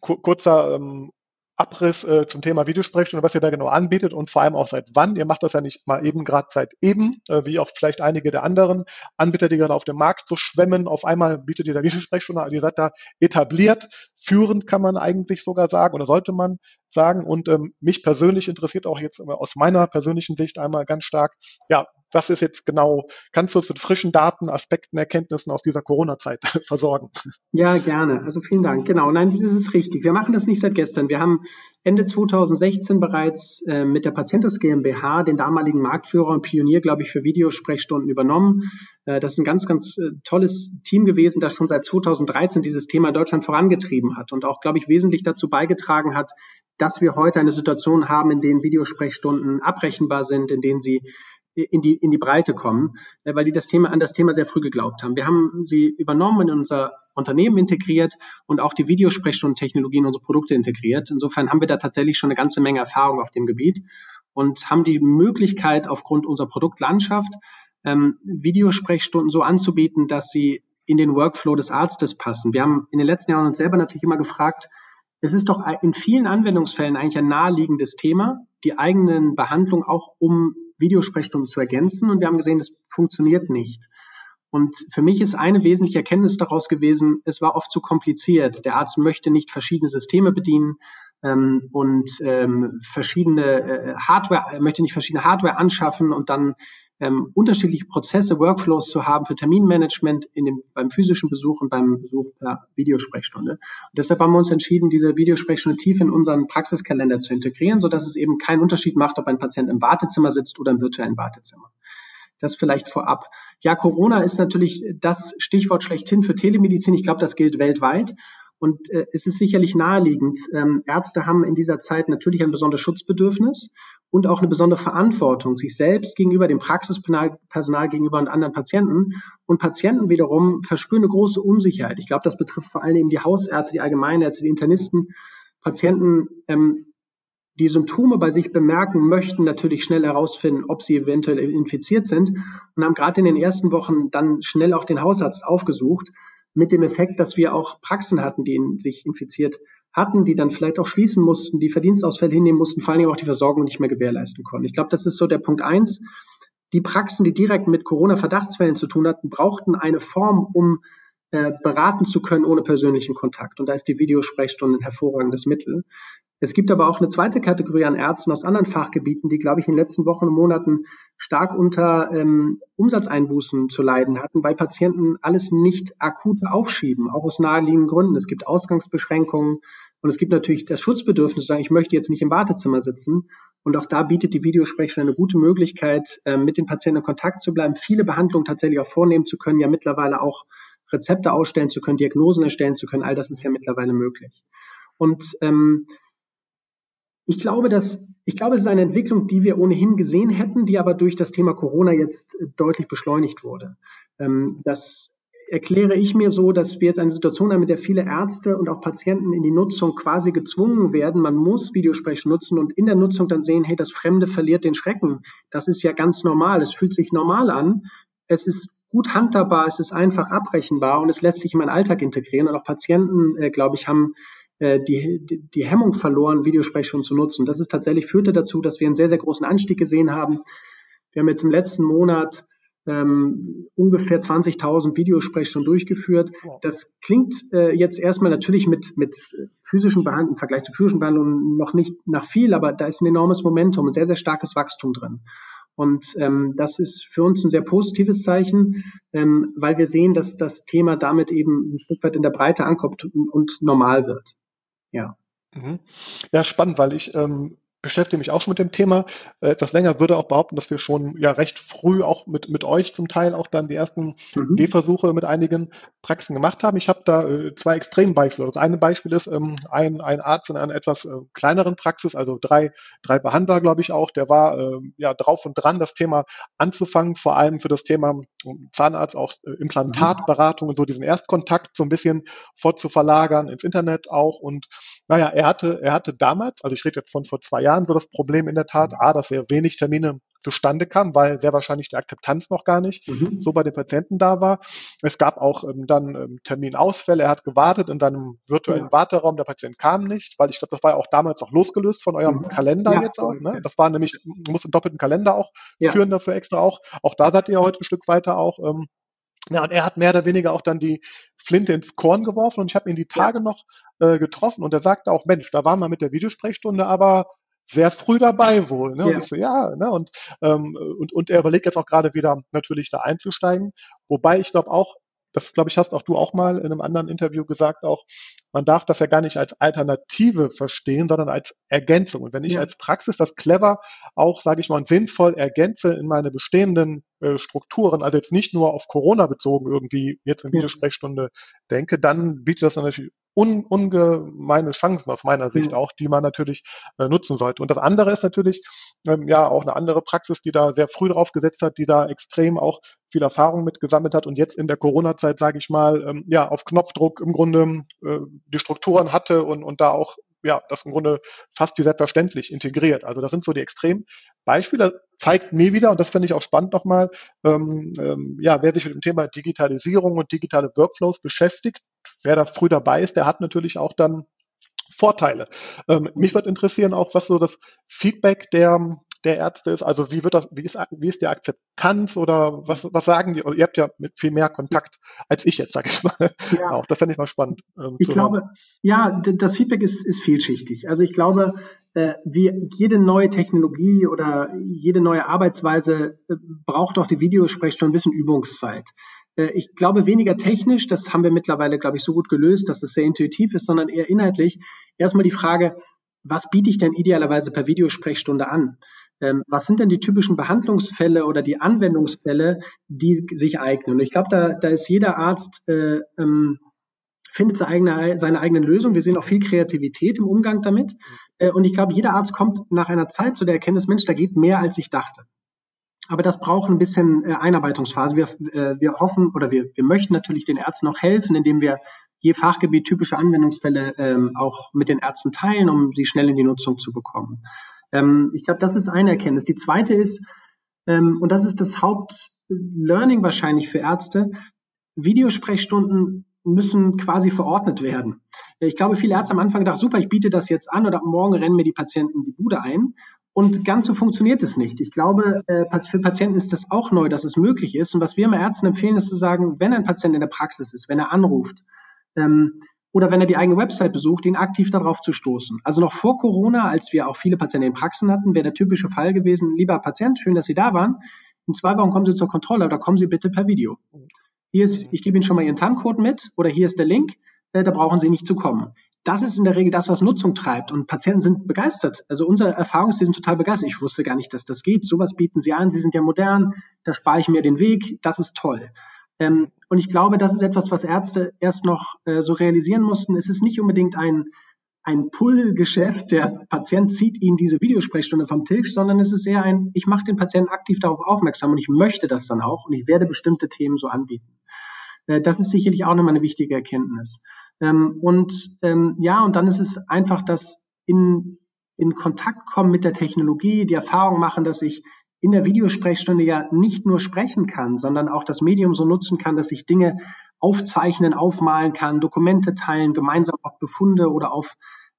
kurzer ähm, Abriss äh, zum Thema Videosprechstunde, was ihr da genau anbietet und vor allem auch seit wann. Ihr macht das ja nicht mal eben gerade seit eben, äh, wie auch vielleicht einige der anderen Anbieter, die gerade auf dem Markt so schwemmen. Auf einmal bietet ihr da Videosprechstunde, also ihr seid da etabliert, führend kann man eigentlich sogar sagen oder sollte man sagen. Und ähm, mich persönlich interessiert auch jetzt aus meiner persönlichen Sicht einmal ganz stark, ja, was ist jetzt genau, kannst du uns mit frischen Daten, Aspekten, Erkenntnissen aus dieser Corona-Zeit versorgen? Ja, gerne. Also vielen Dank. Genau, nein, das ist richtig. Wir machen das nicht seit gestern. Wir haben Ende 2016 bereits äh, mit der Patientus GmbH den damaligen Marktführer und Pionier, glaube ich, für Videosprechstunden übernommen. Äh, das ist ein ganz, ganz äh, tolles Team gewesen, das schon seit 2013 dieses Thema Deutschland vorangetrieben hat und auch, glaube ich, wesentlich dazu beigetragen hat, dass wir heute eine Situation haben, in denen Videosprechstunden abrechenbar sind, in denen sie in die, in die Breite kommen, äh, weil die das Thema, an das Thema sehr früh geglaubt haben. Wir haben sie übernommen in unser Unternehmen integriert und auch die Videosprechstundentechnologie in unsere Produkte integriert. Insofern haben wir da tatsächlich schon eine ganze Menge Erfahrung auf dem Gebiet und haben die Möglichkeit, aufgrund unserer Produktlandschaft ähm, Videosprechstunden so anzubieten, dass sie in den Workflow des Arztes passen. Wir haben in den letzten Jahren uns selber natürlich immer gefragt, es ist doch in vielen Anwendungsfällen eigentlich ein naheliegendes Thema, die eigenen Behandlungen auch um Videosprechstunden zu ergänzen. Und wir haben gesehen, das funktioniert nicht. Und für mich ist eine wesentliche Erkenntnis daraus gewesen, es war oft zu kompliziert. Der Arzt möchte nicht verschiedene Systeme bedienen ähm, und ähm, verschiedene äh, Hardware, möchte nicht verschiedene Hardware anschaffen und dann ähm, unterschiedliche Prozesse, Workflows zu haben für Terminmanagement in dem, beim physischen Besuch und beim Besuch per Videosprechstunde. Und deshalb haben wir uns entschieden, diese Videosprechstunde tief in unseren Praxiskalender zu integrieren, sodass es eben keinen Unterschied macht, ob ein Patient im Wartezimmer sitzt oder im virtuellen Wartezimmer. Das vielleicht vorab. Ja, Corona ist natürlich das Stichwort schlechthin für Telemedizin. Ich glaube, das gilt weltweit. Und äh, es ist sicherlich naheliegend. Ähm, Ärzte haben in dieser Zeit natürlich ein besonderes Schutzbedürfnis und auch eine besondere Verantwortung sich selbst gegenüber dem Praxispersonal gegenüber und anderen Patienten. Und Patienten wiederum verspüren eine große Unsicherheit. Ich glaube, das betrifft vor allem die Hausärzte, die Allgemeinärzte, die Internisten. Patienten, ähm, die Symptome bei sich bemerken, möchten natürlich schnell herausfinden, ob sie eventuell infiziert sind und haben gerade in den ersten Wochen dann schnell auch den Hausarzt aufgesucht, mit dem Effekt, dass wir auch Praxen hatten, die sich infiziert hatten, die dann vielleicht auch schließen mussten, die Verdienstausfälle hinnehmen mussten, vor allen Dingen auch die Versorgung nicht mehr gewährleisten konnten. Ich glaube, das ist so der Punkt eins. Die Praxen, die direkt mit Corona-Verdachtsfällen zu tun hatten, brauchten eine Form, um äh, beraten zu können ohne persönlichen Kontakt. Und da ist die Videosprechstunde ein hervorragendes Mittel. Es gibt aber auch eine zweite Kategorie an Ärzten aus anderen Fachgebieten, die, glaube ich, in den letzten Wochen und Monaten stark unter ähm, Umsatzeinbußen zu leiden hatten, weil Patienten alles nicht akut aufschieben, auch aus naheliegenden Gründen. Es gibt Ausgangsbeschränkungen und es gibt natürlich das Schutzbedürfnis, sagen, ich möchte jetzt nicht im Wartezimmer sitzen. Und auch da bietet die Videosprechstunde eine gute Möglichkeit, äh, mit den Patienten in Kontakt zu bleiben, viele Behandlungen tatsächlich auch vornehmen zu können, ja mittlerweile auch Rezepte ausstellen zu können, Diagnosen erstellen zu können. All das ist ja mittlerweile möglich. Und ähm, ich glaube, dass ich glaube, es ist eine Entwicklung, die wir ohnehin gesehen hätten, die aber durch das Thema Corona jetzt deutlich beschleunigt wurde. Ähm, das erkläre ich mir so, dass wir jetzt eine Situation haben, mit der viele Ärzte und auch Patienten in die Nutzung quasi gezwungen werden. Man muss Videosprechen nutzen und in der Nutzung dann sehen, hey, das Fremde verliert den Schrecken. Das ist ja ganz normal. Es fühlt sich normal an. Es ist gut handhabbar, es ist einfach abrechenbar und es lässt sich in meinen Alltag integrieren. Und auch Patienten, äh, glaube ich, haben äh, die, die, die Hemmung verloren, Videosprechstunden zu nutzen. Das ist tatsächlich führte dazu, dass wir einen sehr, sehr großen Anstieg gesehen haben. Wir haben jetzt im letzten Monat ähm, ungefähr 20.000 Videosprechstunden durchgeführt. Das klingt äh, jetzt erstmal natürlich mit, mit physischen Behandlungen, im Vergleich zu physischen Behandlungen noch nicht nach viel, aber da ist ein enormes Momentum, ein sehr, sehr starkes Wachstum drin. Und ähm, das ist für uns ein sehr positives Zeichen, ähm, weil wir sehen, dass das Thema damit eben ein Stück weit in der Breite ankommt und, und normal wird. Ja. Mhm. Ja, spannend, weil ich ähm, beschäftige mich auch schon mit dem Thema. Äh, etwas länger würde auch behaupten, dass wir schon ja recht früh auch mit, mit euch zum Teil auch dann die ersten mhm. Gehversuche mit einigen Praxen gemacht haben. Ich habe da äh, zwei Extrembeispiele. Das eine Beispiel ist ähm, ein, ein Arzt in einer etwas äh, kleineren Praxis, also drei, drei Behandler, glaube ich auch, der war äh, ja drauf und dran, das Thema anzufangen, vor allem für das Thema ähm, Zahnarzt, auch äh, Implantatberatung und so diesen Erstkontakt so ein bisschen fortzuverlagern ins Internet auch. Und naja, er hatte, er hatte damals, also ich rede jetzt von vor zwei Jahren, so das Problem in der Tat, mhm. A, dass sehr wenig Termine zustande kamen, weil sehr wahrscheinlich die Akzeptanz noch gar nicht mhm. so bei den Patienten da war. Es gab auch ähm, dann ähm, Terminausfälle. Er hat gewartet in seinem virtuellen ja. Warteraum. Der Patient kam nicht, weil ich glaube, das war ja auch damals auch losgelöst von eurem mhm. Kalender ja, jetzt auch. Ne? Das war nämlich, muss einen doppelten Kalender auch ja. führen dafür extra auch. Auch da seid ihr heute ein Stück weiter auch. Ähm, ja, und er hat mehr oder weniger auch dann die Flinte ins Korn geworfen und ich habe ihn die Tage ja. noch äh, getroffen und er sagte auch, Mensch, da waren wir mit der Videosprechstunde aber sehr früh dabei wohl. Ne? Ja. Und ich so, ja, ne? und, ähm, und, und er überlegt jetzt auch gerade wieder natürlich da einzusteigen. Wobei ich glaube auch, das glaube ich, hast auch du auch mal in einem anderen Interview gesagt, auch, man darf das ja gar nicht als Alternative verstehen, sondern als Ergänzung. Und wenn ich ja. als Praxis das clever auch, sage ich mal, und sinnvoll ergänze in meine bestehenden äh, Strukturen, also jetzt nicht nur auf Corona bezogen irgendwie jetzt in Videosprechstunde denke, dann bietet das natürlich un, ungemeine Chancen aus meiner Sicht mhm. auch, die man natürlich äh, nutzen sollte. Und das andere ist natürlich ähm, ja auch eine andere Praxis, die da sehr früh drauf gesetzt hat, die da extrem auch viel Erfahrung mitgesammelt hat und jetzt in der Corona-Zeit, sage ich mal, ähm, ja, auf Knopfdruck im Grunde äh, die Strukturen hatte und, und da auch ja, das im Grunde fast wie selbstverständlich integriert. Also das sind so die Extrembeispiele. Zeigt mir wieder, und das finde ich auch spannend nochmal, ähm, ähm, ja, wer sich mit dem Thema Digitalisierung und digitale Workflows beschäftigt, wer da früh dabei ist, der hat natürlich auch dann Vorteile. Ähm, mich würde interessieren auch, was so das Feedback der, der Ärzte ist. Also wie wird das, wie ist, wie ist die Akzeptanz oder was, was sagen die? Ihr habt ja mit viel mehr Kontakt als ich jetzt, sage ich mal. Ja. Auch das fände ich mal spannend. Ähm, ich glaube, hören. ja, das Feedback ist, ist vielschichtig. Also ich glaube, äh, wie jede neue Technologie oder jede neue Arbeitsweise äh, braucht auch die Videosprechstunde ein bisschen Übungszeit. Äh, ich glaube weniger technisch, das haben wir mittlerweile, glaube ich, so gut gelöst, dass das sehr intuitiv ist, sondern eher inhaltlich. Erstmal die Frage, was biete ich denn idealerweise per Videosprechstunde an? Ähm, was sind denn die typischen Behandlungsfälle oder die Anwendungsfälle, die sich eignen? Und ich glaube, da, da ist jeder Arzt äh, ähm, findet seine, eigene, seine eigenen Lösungen. Wir sehen auch viel Kreativität im Umgang damit. Äh, und ich glaube, jeder Arzt kommt nach einer Zeit zu der Erkenntnis, Mensch, da geht mehr, als ich dachte. Aber das braucht ein bisschen äh, Einarbeitungsphase. Wir, äh, wir hoffen oder wir, wir möchten natürlich den Ärzten auch helfen, indem wir je Fachgebiet typische Anwendungsfälle ähm, auch mit den Ärzten teilen, um sie schnell in die Nutzung zu bekommen. Ähm, ich glaube, das ist eine Erkenntnis. Die zweite ist, ähm, und das ist das Hauptlearning wahrscheinlich für Ärzte, Videosprechstunden müssen quasi verordnet werden. Ich glaube, viele Ärzte am Anfang dachten, super, ich biete das jetzt an oder morgen rennen mir die Patienten die Bude ein. Und ganz so funktioniert es nicht. Ich glaube, äh, für Patienten ist das auch neu, dass es möglich ist. Und was wir immer Ärzten empfehlen, ist zu sagen, wenn ein Patient in der Praxis ist, wenn er anruft ähm, oder wenn er die eigene Website besucht, ihn aktiv darauf zu stoßen. Also noch vor Corona, als wir auch viele Patienten in Praxen hatten, wäre der typische Fall gewesen, lieber Patient, schön, dass Sie da waren. In zwei Wochen kommen Sie zur Kontrolle oder kommen Sie bitte per Video. Hier ist, ich gebe Ihnen schon mal Ihren TAN-Code mit oder hier ist der Link, äh, da brauchen Sie nicht zu kommen das ist in der Regel das, was Nutzung treibt. Und Patienten sind begeistert. Also unsere Erfahrung ist, sie sind total begeistert. Ich wusste gar nicht, dass das geht. Sowas bieten sie an. Sie sind ja modern. Da spare ich mir den Weg. Das ist toll. Ähm, und ich glaube, das ist etwas, was Ärzte erst noch äh, so realisieren mussten. Es ist nicht unbedingt ein, ein Pull-Geschäft, der Patient zieht Ihnen diese Videosprechstunde vom Tisch, sondern es ist eher ein, ich mache den Patienten aktiv darauf aufmerksam und ich möchte das dann auch und ich werde bestimmte Themen so anbieten. Äh, das ist sicherlich auch nochmal eine wichtige Erkenntnis. Ähm, und ähm, ja, und dann ist es einfach das in, in Kontakt kommen mit der Technologie, die Erfahrung machen, dass ich in der Videosprechstunde ja nicht nur sprechen kann, sondern auch das Medium so nutzen kann, dass ich Dinge aufzeichnen, aufmalen kann, Dokumente teilen, gemeinsam auf Befunde oder auf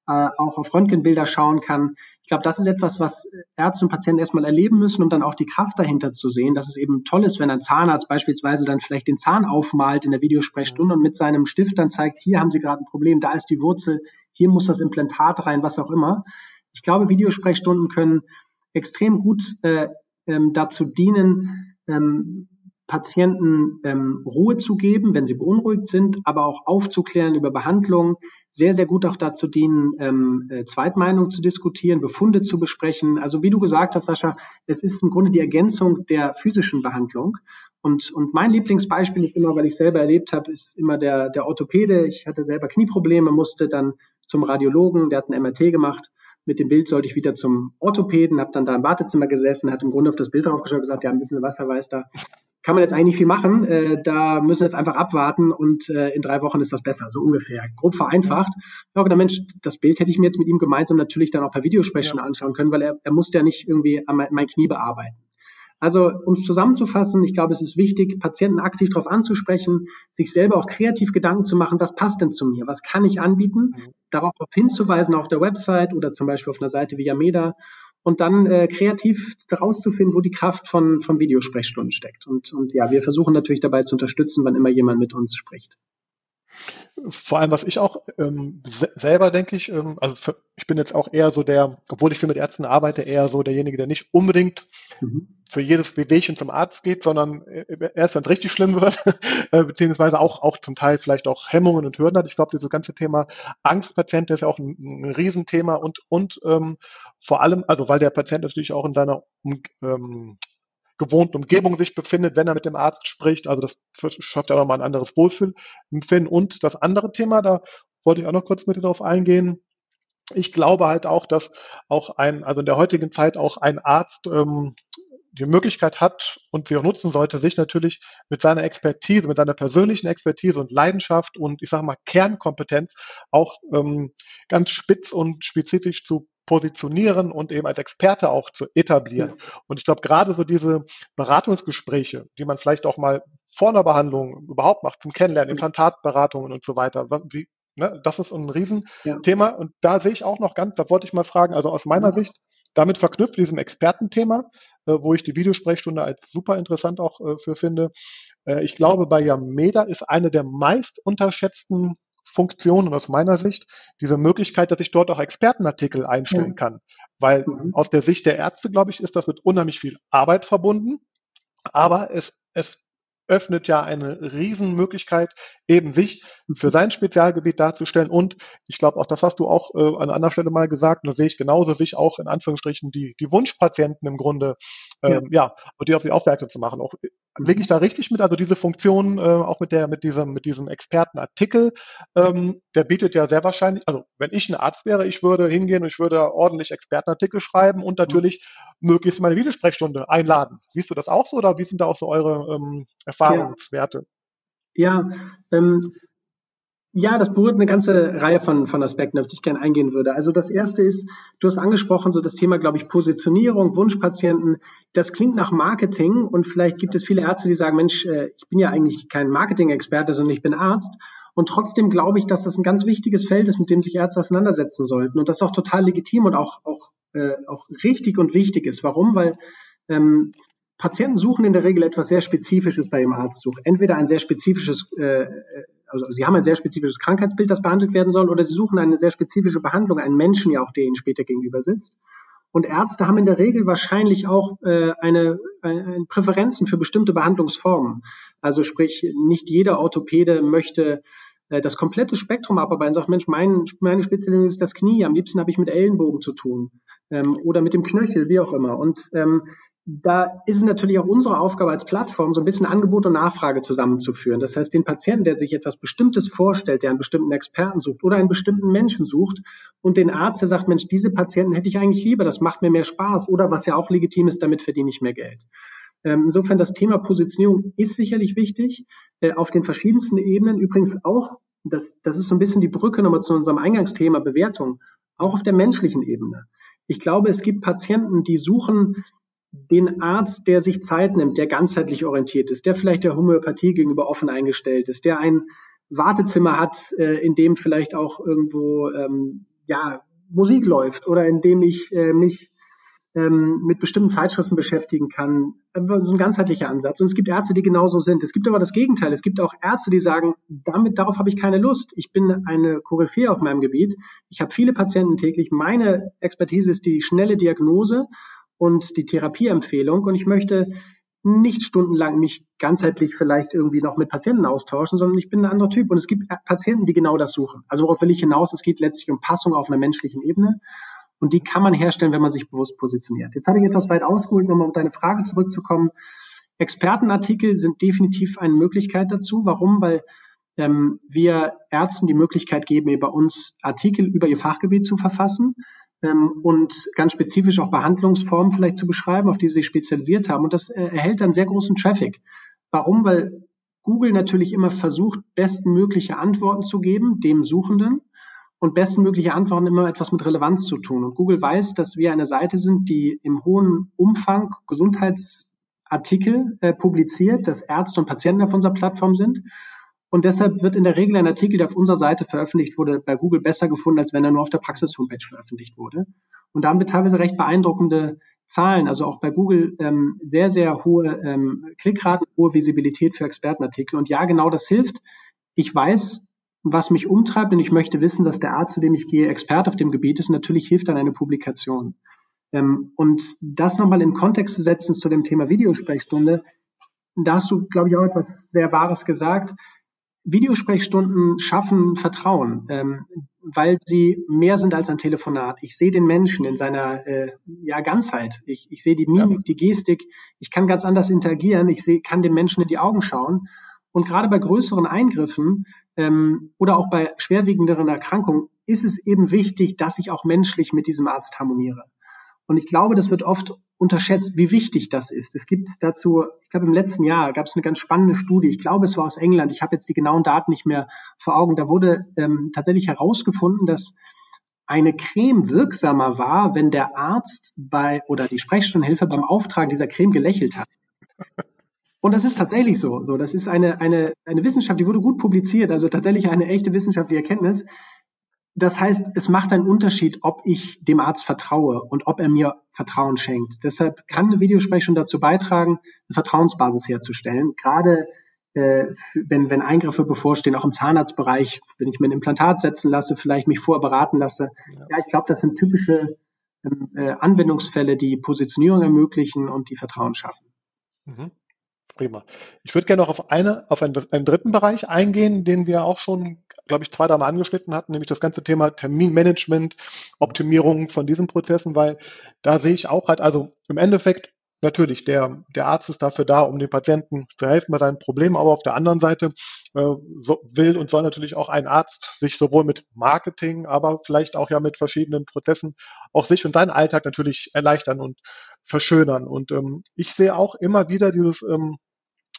äh, auch auf Röntgenbilder schauen kann. Ich glaube, das ist etwas, was Ärzte und Patienten erstmal erleben müssen, um dann auch die Kraft dahinter zu sehen, dass es eben toll ist, wenn ein Zahnarzt beispielsweise dann vielleicht den Zahn aufmalt in der Videosprechstunde und mit seinem Stift dann zeigt, hier haben Sie gerade ein Problem, da ist die Wurzel, hier muss das Implantat rein, was auch immer. Ich glaube, Videosprechstunden können extrem gut äh, ähm, dazu dienen, ähm, Patienten ähm, Ruhe zu geben, wenn sie beunruhigt sind, aber auch aufzuklären über Behandlung, sehr, sehr gut auch dazu dienen, ähm, äh, Zweitmeinung zu diskutieren, Befunde zu besprechen. Also wie du gesagt hast, Sascha, es ist im Grunde die Ergänzung der physischen Behandlung. Und, und mein Lieblingsbeispiel ist immer, weil ich selber erlebt habe, ist immer der, der Orthopäde. Ich hatte selber Knieprobleme, musste dann zum Radiologen, der hat ein MRT gemacht mit dem Bild sollte ich wieder zum Orthopäden, habe dann da im Wartezimmer gesessen, hat im Grunde auf das Bild draufgeschaut und gesagt, ja, ein bisschen Wasserweiß da. Kann man jetzt eigentlich viel machen. Äh, da müssen wir jetzt einfach abwarten und äh, in drei Wochen ist das besser, so ungefähr. Grob vereinfacht. Ja, gedacht, Mensch, das Bild hätte ich mir jetzt mit ihm gemeinsam natürlich dann auch per Videosprechen ja. anschauen können, weil er, er musste ja nicht irgendwie mein, mein Knie bearbeiten. Also, um es zusammenzufassen, ich glaube, es ist wichtig, Patienten aktiv darauf anzusprechen, sich selber auch kreativ Gedanken zu machen, was passt denn zu mir? Was kann ich anbieten? Mhm. Darauf hinzuweisen auf der Website oder zum Beispiel auf einer Seite wie Yameda und dann äh, kreativ herauszufinden, wo die Kraft von, von Videosprechstunden steckt. Und, und ja, wir versuchen natürlich dabei zu unterstützen, wann immer jemand mit uns spricht vor allem, was ich auch ähm, selber denke ich, ähm, also für, ich bin jetzt auch eher so der, obwohl ich viel mit Ärzten arbeite, eher so derjenige, der nicht unbedingt mhm. Für jedes Wehwehchen zum Arzt geht, sondern erst wenn es richtig schlimm wird, äh, beziehungsweise auch, auch zum Teil vielleicht auch Hemmungen und Hürden hat. Ich glaube, dieses ganze Thema Angstpatient ist ja auch ein, ein Riesenthema und, und ähm, vor allem, also weil der Patient natürlich auch in seiner ähm, gewohnten Umgebung sich befindet, wenn er mit dem Arzt spricht. Also das schafft ja nochmal ein anderes Wohlfühlempfinden. Und das andere Thema, da wollte ich auch noch kurz mit darauf eingehen. Ich glaube halt auch, dass auch ein, also in der heutigen Zeit auch ein Arzt ähm, die Möglichkeit hat und sie auch nutzen sollte, sich natürlich mit seiner Expertise, mit seiner persönlichen Expertise und Leidenschaft und ich sage mal Kernkompetenz auch ähm, ganz spitz und spezifisch zu positionieren und eben als Experte auch zu etablieren. Und ich glaube, gerade so diese Beratungsgespräche, die man vielleicht auch mal vor einer Behandlung überhaupt macht, zum Kennenlernen, Implantatberatungen und so weiter, wie, ne, das ist ein Riesenthema. Ja. Und da sehe ich auch noch ganz, da wollte ich mal fragen, also aus meiner ja. Sicht, damit verknüpft diesem Expertenthema, wo ich die Videosprechstunde als super interessant auch äh, für finde. Äh, ich glaube, bei Yameda ist eine der meist unterschätzten Funktion und aus meiner Sicht diese Möglichkeit, dass ich dort auch Expertenartikel einstellen ja. kann. Weil mhm. aus der Sicht der Ärzte, glaube ich, ist das mit unheimlich viel Arbeit verbunden. Aber es, es öffnet ja eine Riesenmöglichkeit, eben sich für sein Spezialgebiet darzustellen. Und ich glaube, auch das hast du auch äh, an anderer Stelle mal gesagt, und da sehe ich genauso, sich auch in Anführungsstrichen die, die Wunschpatienten im Grunde, ähm, ja. ja, und die auf sie aufmerksam zu machen. Auch Lege ich da richtig mit? Also diese Funktion, äh, auch mit der, mit diesem, mit diesem Expertenartikel, ähm, der bietet ja sehr wahrscheinlich, also wenn ich ein Arzt wäre, ich würde hingehen und ich würde ordentlich Expertenartikel schreiben und natürlich mhm. möglichst meine Videosprechstunde einladen. Siehst du das auch so oder wie sind da auch so eure ähm, Erfahrungswerte? Ja, ja ähm, ja, das berührt eine ganze Reihe von, von Aspekten, auf die ich gerne eingehen würde. Also das erste ist, du hast angesprochen, so das Thema, glaube ich, Positionierung, Wunschpatienten. Das klingt nach Marketing und vielleicht gibt es viele Ärzte, die sagen, Mensch, äh, ich bin ja eigentlich kein Marketing-Experte, sondern ich bin Arzt. Und trotzdem glaube ich, dass das ein ganz wichtiges Feld ist, mit dem sich Ärzte auseinandersetzen sollten. Und das ist auch total legitim und auch, auch, äh, auch richtig und wichtig ist. Warum? Weil ähm, Patienten suchen in der Regel etwas sehr Spezifisches bei ihrem Arztsuch. Entweder ein sehr spezifisches äh, also sie haben ein sehr spezifisches Krankheitsbild, das behandelt werden soll, oder sie suchen eine sehr spezifische Behandlung, einen Menschen ja auch, der ihnen später gegenüber sitzt. Und Ärzte haben in der Regel wahrscheinlich auch äh, eine, eine Präferenzen für bestimmte Behandlungsformen. Also sprich, nicht jeder Orthopäde möchte äh, das komplette Spektrum abarbeiten, sagt, Mensch, mein, meine Spezialisierung ist das Knie, am liebsten habe ich mit Ellenbogen zu tun ähm, oder mit dem Knöchel, wie auch immer. Und ähm, da ist es natürlich auch unsere Aufgabe als Plattform, so ein bisschen Angebot und Nachfrage zusammenzuführen. Das heißt, den Patienten, der sich etwas Bestimmtes vorstellt, der einen bestimmten Experten sucht oder einen bestimmten Menschen sucht und den Arzt, der sagt, Mensch, diese Patienten hätte ich eigentlich lieber, das macht mir mehr Spaß oder was ja auch legitim ist, damit verdiene ich mehr Geld. Ähm, insofern das Thema Positionierung ist sicherlich wichtig, äh, auf den verschiedensten Ebenen. Übrigens auch, das, das ist so ein bisschen die Brücke nochmal zu unserem Eingangsthema Bewertung, auch auf der menschlichen Ebene. Ich glaube, es gibt Patienten, die suchen den Arzt, der sich Zeit nimmt, der ganzheitlich orientiert ist, der vielleicht der Homöopathie gegenüber offen eingestellt ist, der ein Wartezimmer hat, äh, in dem vielleicht auch irgendwo ähm, ja, Musik läuft oder in dem ich äh, mich ähm, mit bestimmten Zeitschriften beschäftigen kann. So ein ganzheitlicher Ansatz. Und es gibt Ärzte, die genauso sind. Es gibt aber das Gegenteil. Es gibt auch Ärzte, die sagen, damit, darauf habe ich keine Lust. Ich bin eine Koryphäe auf meinem Gebiet. Ich habe viele Patienten täglich. Meine Expertise ist die schnelle Diagnose und die Therapieempfehlung. Und ich möchte nicht stundenlang mich ganzheitlich vielleicht irgendwie noch mit Patienten austauschen, sondern ich bin ein anderer Typ. Und es gibt Patienten, die genau das suchen. Also worauf will ich hinaus? Es geht letztlich um Passung auf einer menschlichen Ebene. Und die kann man herstellen, wenn man sich bewusst positioniert. Jetzt habe ich etwas weit ausgeholt, um auf deine Frage zurückzukommen. Expertenartikel sind definitiv eine Möglichkeit dazu. Warum? Weil ähm, wir Ärzten die Möglichkeit geben, über uns Artikel über ihr Fachgebiet zu verfassen und ganz spezifisch auch Behandlungsformen vielleicht zu beschreiben, auf die sie sich spezialisiert haben. Und das äh, erhält dann sehr großen Traffic. Warum? Weil Google natürlich immer versucht, bestmögliche Antworten zu geben, dem Suchenden und bestmögliche Antworten immer etwas mit Relevanz zu tun. Und Google weiß, dass wir eine Seite sind, die im hohen Umfang Gesundheitsartikel äh, publiziert, dass Ärzte und Patienten auf unserer Plattform sind. Und deshalb wird in der Regel ein Artikel, der auf unserer Seite veröffentlicht wurde, bei Google besser gefunden, als wenn er nur auf der Praxis-Homepage veröffentlicht wurde. Und da haben wir teilweise recht beeindruckende Zahlen, also auch bei Google ähm, sehr, sehr hohe ähm, Klickraten, hohe Visibilität für Expertenartikel. Und ja, genau das hilft. Ich weiß, was mich umtreibt und ich möchte wissen, dass der Arzt, zu dem ich gehe, Experte auf dem Gebiet ist. natürlich hilft dann eine Publikation. Ähm, und das nochmal in Kontext zu setzen zu dem Thema Videosprechstunde, da hast du, glaube ich, auch etwas sehr Wahres gesagt. Videosprechstunden schaffen Vertrauen, ähm, weil sie mehr sind als ein Telefonat. Ich sehe den Menschen in seiner äh, ja, Ganzheit. Ich, ich sehe die Mimik, die Gestik. Ich kann ganz anders interagieren. Ich seh, kann den Menschen in die Augen schauen. Und gerade bei größeren Eingriffen ähm, oder auch bei schwerwiegenderen Erkrankungen ist es eben wichtig, dass ich auch menschlich mit diesem Arzt harmoniere. Und ich glaube, das wird oft unterschätzt, wie wichtig das ist. Es gibt dazu, ich glaube, im letzten Jahr gab es eine ganz spannende Studie. Ich glaube, es war aus England. Ich habe jetzt die genauen Daten nicht mehr vor Augen. Da wurde ähm, tatsächlich herausgefunden, dass eine Creme wirksamer war, wenn der Arzt bei oder die Sprechstundenhilfe beim Auftragen dieser Creme gelächelt hat. Und das ist tatsächlich so. so. Das ist eine, eine, eine Wissenschaft, die wurde gut publiziert, also tatsächlich eine echte wissenschaftliche Erkenntnis. Das heißt, es macht einen Unterschied, ob ich dem Arzt vertraue und ob er mir Vertrauen schenkt. Deshalb kann eine Videosprechstunde dazu beitragen, eine Vertrauensbasis herzustellen. Gerade äh, wenn, wenn Eingriffe bevorstehen, auch im Zahnarztbereich, wenn ich mir ein Implantat setzen lasse, vielleicht mich vorher beraten lasse. Ja, ja ich glaube, das sind typische ähm, äh, Anwendungsfälle, die Positionierung ermöglichen und die Vertrauen schaffen. Mhm. Prima. Ich würde gerne noch auf eine, auf einen, einen, dritten Bereich eingehen, den wir auch schon, glaube ich, zwei, dreimal angeschnitten hatten, nämlich das ganze Thema Terminmanagement, Optimierung von diesen Prozessen, weil da sehe ich auch halt, also im Endeffekt natürlich, der, der Arzt ist dafür da, um dem Patienten zu helfen bei seinen Problemen, aber auf der anderen Seite äh, so will und soll natürlich auch ein Arzt sich sowohl mit Marketing, aber vielleicht auch ja mit verschiedenen Prozessen auch sich und seinen Alltag natürlich erleichtern und verschönern. Und ähm, ich sehe auch immer wieder dieses ähm,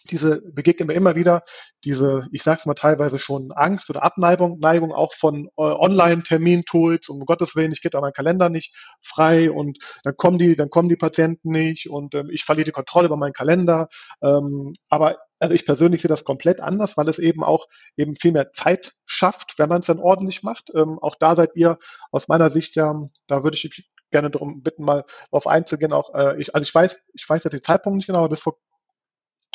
diese begegnen mir immer wieder, diese, ich sag's mal teilweise schon Angst oder Abneigung, Neigung auch von äh, Online-Termin-Tools, um Gottes Willen, ich gebe da meinen Kalender nicht frei und dann kommen die, dann kommen die Patienten nicht und ähm, ich verliere die Kontrolle über meinen Kalender. Ähm, aber also ich persönlich sehe das komplett anders, weil es eben auch eben viel mehr Zeit schafft, wenn man es dann ordentlich macht. Ähm, auch da seid ihr aus meiner Sicht ja, da würde ich gerne darum bitten, mal darauf einzugehen. Auch äh, ich, also ich weiß, ich weiß ja den Zeitpunkt nicht genau, aber bis vor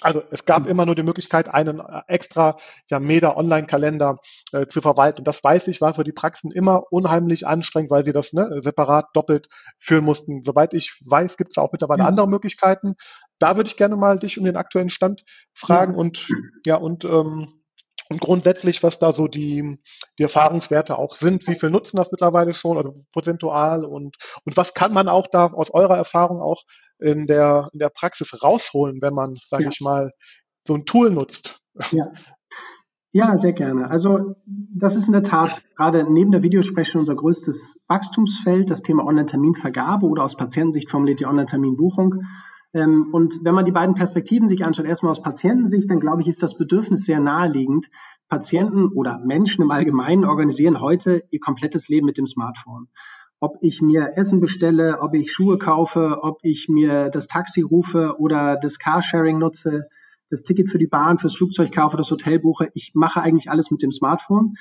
also es gab immer nur die Möglichkeit, einen äh, extra ja, MEDA-Online-Kalender äh, zu verwalten. Und das weiß ich, war für die Praxen immer unheimlich anstrengend, weil sie das ne, separat doppelt führen mussten. Soweit ich weiß, gibt es auch mittlerweile ja. andere Möglichkeiten. Da würde ich gerne mal dich um den aktuellen Stand fragen ja. und ja und ähm, und grundsätzlich, was da so die, die Erfahrungswerte auch sind, wie viel nutzen das mittlerweile schon oder prozentual und, und was kann man auch da aus eurer Erfahrung auch in der, in der Praxis rausholen, wenn man, sage ja. ich mal, so ein Tool nutzt? Ja. Ja, sehr gerne. Also das ist in der Tat gerade neben der Videosprechstunde unser größtes Wachstumsfeld, das Thema Online-Terminvergabe oder aus Patientensicht formuliert die Online-Terminbuchung. Ähm, und wenn man die beiden Perspektiven sich anschaut, erstmal aus Patientensicht, dann glaube ich, ist das Bedürfnis sehr naheliegend. Patienten oder Menschen im Allgemeinen organisieren heute ihr komplettes Leben mit dem Smartphone. Ob ich mir Essen bestelle, ob ich Schuhe kaufe, ob ich mir das Taxi rufe oder das Carsharing nutze, das Ticket für die Bahn, fürs Flugzeug kaufe, das Hotel buche. Ich mache eigentlich alles mit dem Smartphone.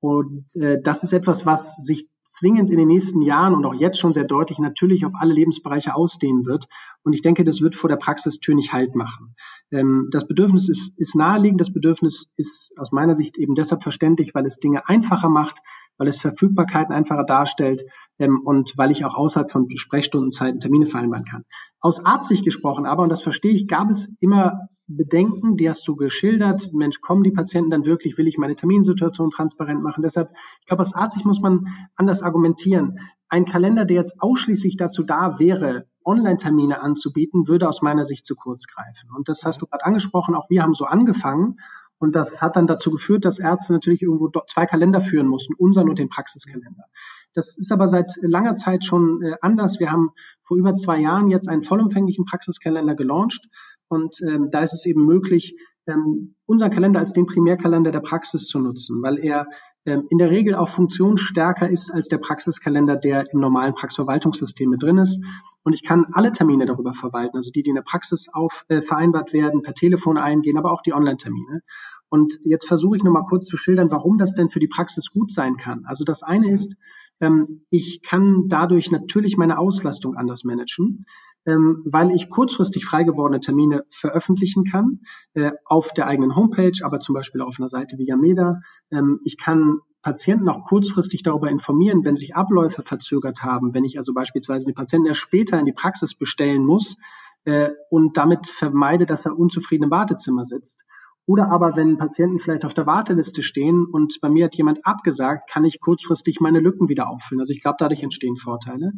Und äh, das ist etwas, was sich zwingend in den nächsten Jahren und auch jetzt schon sehr deutlich natürlich auf alle Lebensbereiche ausdehnen wird. Und ich denke, das wird vor der Praxistür nicht Halt machen. Ähm, das Bedürfnis ist, ist naheliegend. Das Bedürfnis ist aus meiner Sicht eben deshalb verständlich, weil es Dinge einfacher macht, weil es Verfügbarkeiten einfacher darstellt ähm, und weil ich auch außerhalb von Sprechstundenzeiten Termine vereinbaren kann. Aus Arztsicht gesprochen aber, und das verstehe ich, gab es immer Bedenken, die hast du geschildert. Mensch, kommen die Patienten dann wirklich? Will ich meine Terminsituation transparent machen? Deshalb, ich glaube, aus Arztsicht muss man anders argumentieren. Ein Kalender, der jetzt ausschließlich dazu da wäre, Online-Termine anzubieten, würde aus meiner Sicht zu kurz greifen. Und das hast du gerade angesprochen. Auch wir haben so angefangen und das hat dann dazu geführt, dass Ärzte natürlich irgendwo zwei Kalender führen mussten, unseren und den Praxiskalender. Das ist aber seit langer Zeit schon äh, anders. Wir haben vor über zwei Jahren jetzt einen vollumfänglichen Praxiskalender gelauncht. Und ähm, da ist es eben möglich, ähm, unseren Kalender als den Primärkalender der Praxis zu nutzen, weil er in der Regel auch funktionsstärker ist als der Praxiskalender, der im normalen Praxisverwaltungssystem mit drin ist. Und ich kann alle Termine darüber verwalten, also die, die in der Praxis auf, äh, vereinbart werden, per Telefon eingehen, aber auch die Online-Termine. Und jetzt versuche ich nochmal kurz zu schildern, warum das denn für die Praxis gut sein kann. Also das eine ist, ähm, ich kann dadurch natürlich meine Auslastung anders managen ähm, weil ich kurzfristig frei gewordene Termine veröffentlichen kann äh, auf der eigenen Homepage, aber zum Beispiel auf einer Seite wie Yameda. Ähm, ich kann Patienten auch kurzfristig darüber informieren, wenn sich Abläufe verzögert haben, wenn ich also beispielsweise den Patienten erst später in die Praxis bestellen muss äh, und damit vermeide, dass er unzufrieden im Wartezimmer sitzt. Oder aber wenn Patienten vielleicht auf der Warteliste stehen und bei mir hat jemand abgesagt, kann ich kurzfristig meine Lücken wieder auffüllen. Also ich glaube, dadurch entstehen Vorteile.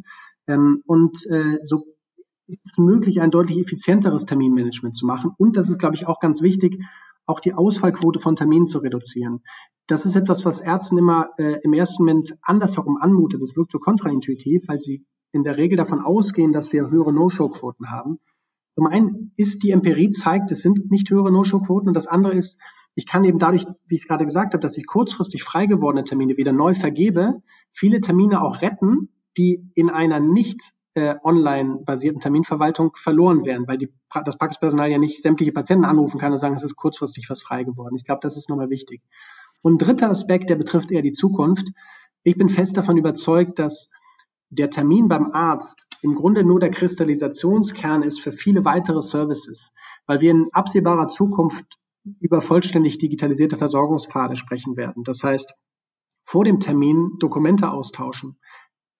Ähm, und äh, so ist es möglich, ein deutlich effizienteres Terminmanagement zu machen. Und das ist, glaube ich, auch ganz wichtig, auch die Ausfallquote von Terminen zu reduzieren. Das ist etwas, was Ärzten immer äh, im ersten Moment andersherum anmutet. Das wirkt so kontraintuitiv, weil sie in der Regel davon ausgehen, dass wir höhere No-Show-Quoten haben. Zum einen ist die Empirie zeigt, es sind nicht höhere No-Show-Quoten und das andere ist, ich kann eben dadurch, wie ich es gerade gesagt habe, dass ich kurzfristig frei gewordene Termine wieder neu vergebe, viele Termine auch retten, die in einer nicht äh, online-basierten Terminverwaltung verloren werden, weil die, das Praxispersonal ja nicht sämtliche Patienten anrufen kann und sagen, es ist kurzfristig was frei geworden. Ich glaube, das ist nochmal wichtig. Und ein dritter Aspekt, der betrifft eher die Zukunft. Ich bin fest davon überzeugt, dass der Termin beim Arzt im Grunde nur der Kristallisationskern ist für viele weitere Services, weil wir in absehbarer Zukunft über vollständig digitalisierte Versorgungspfade sprechen werden. Das heißt, vor dem Termin Dokumente austauschen,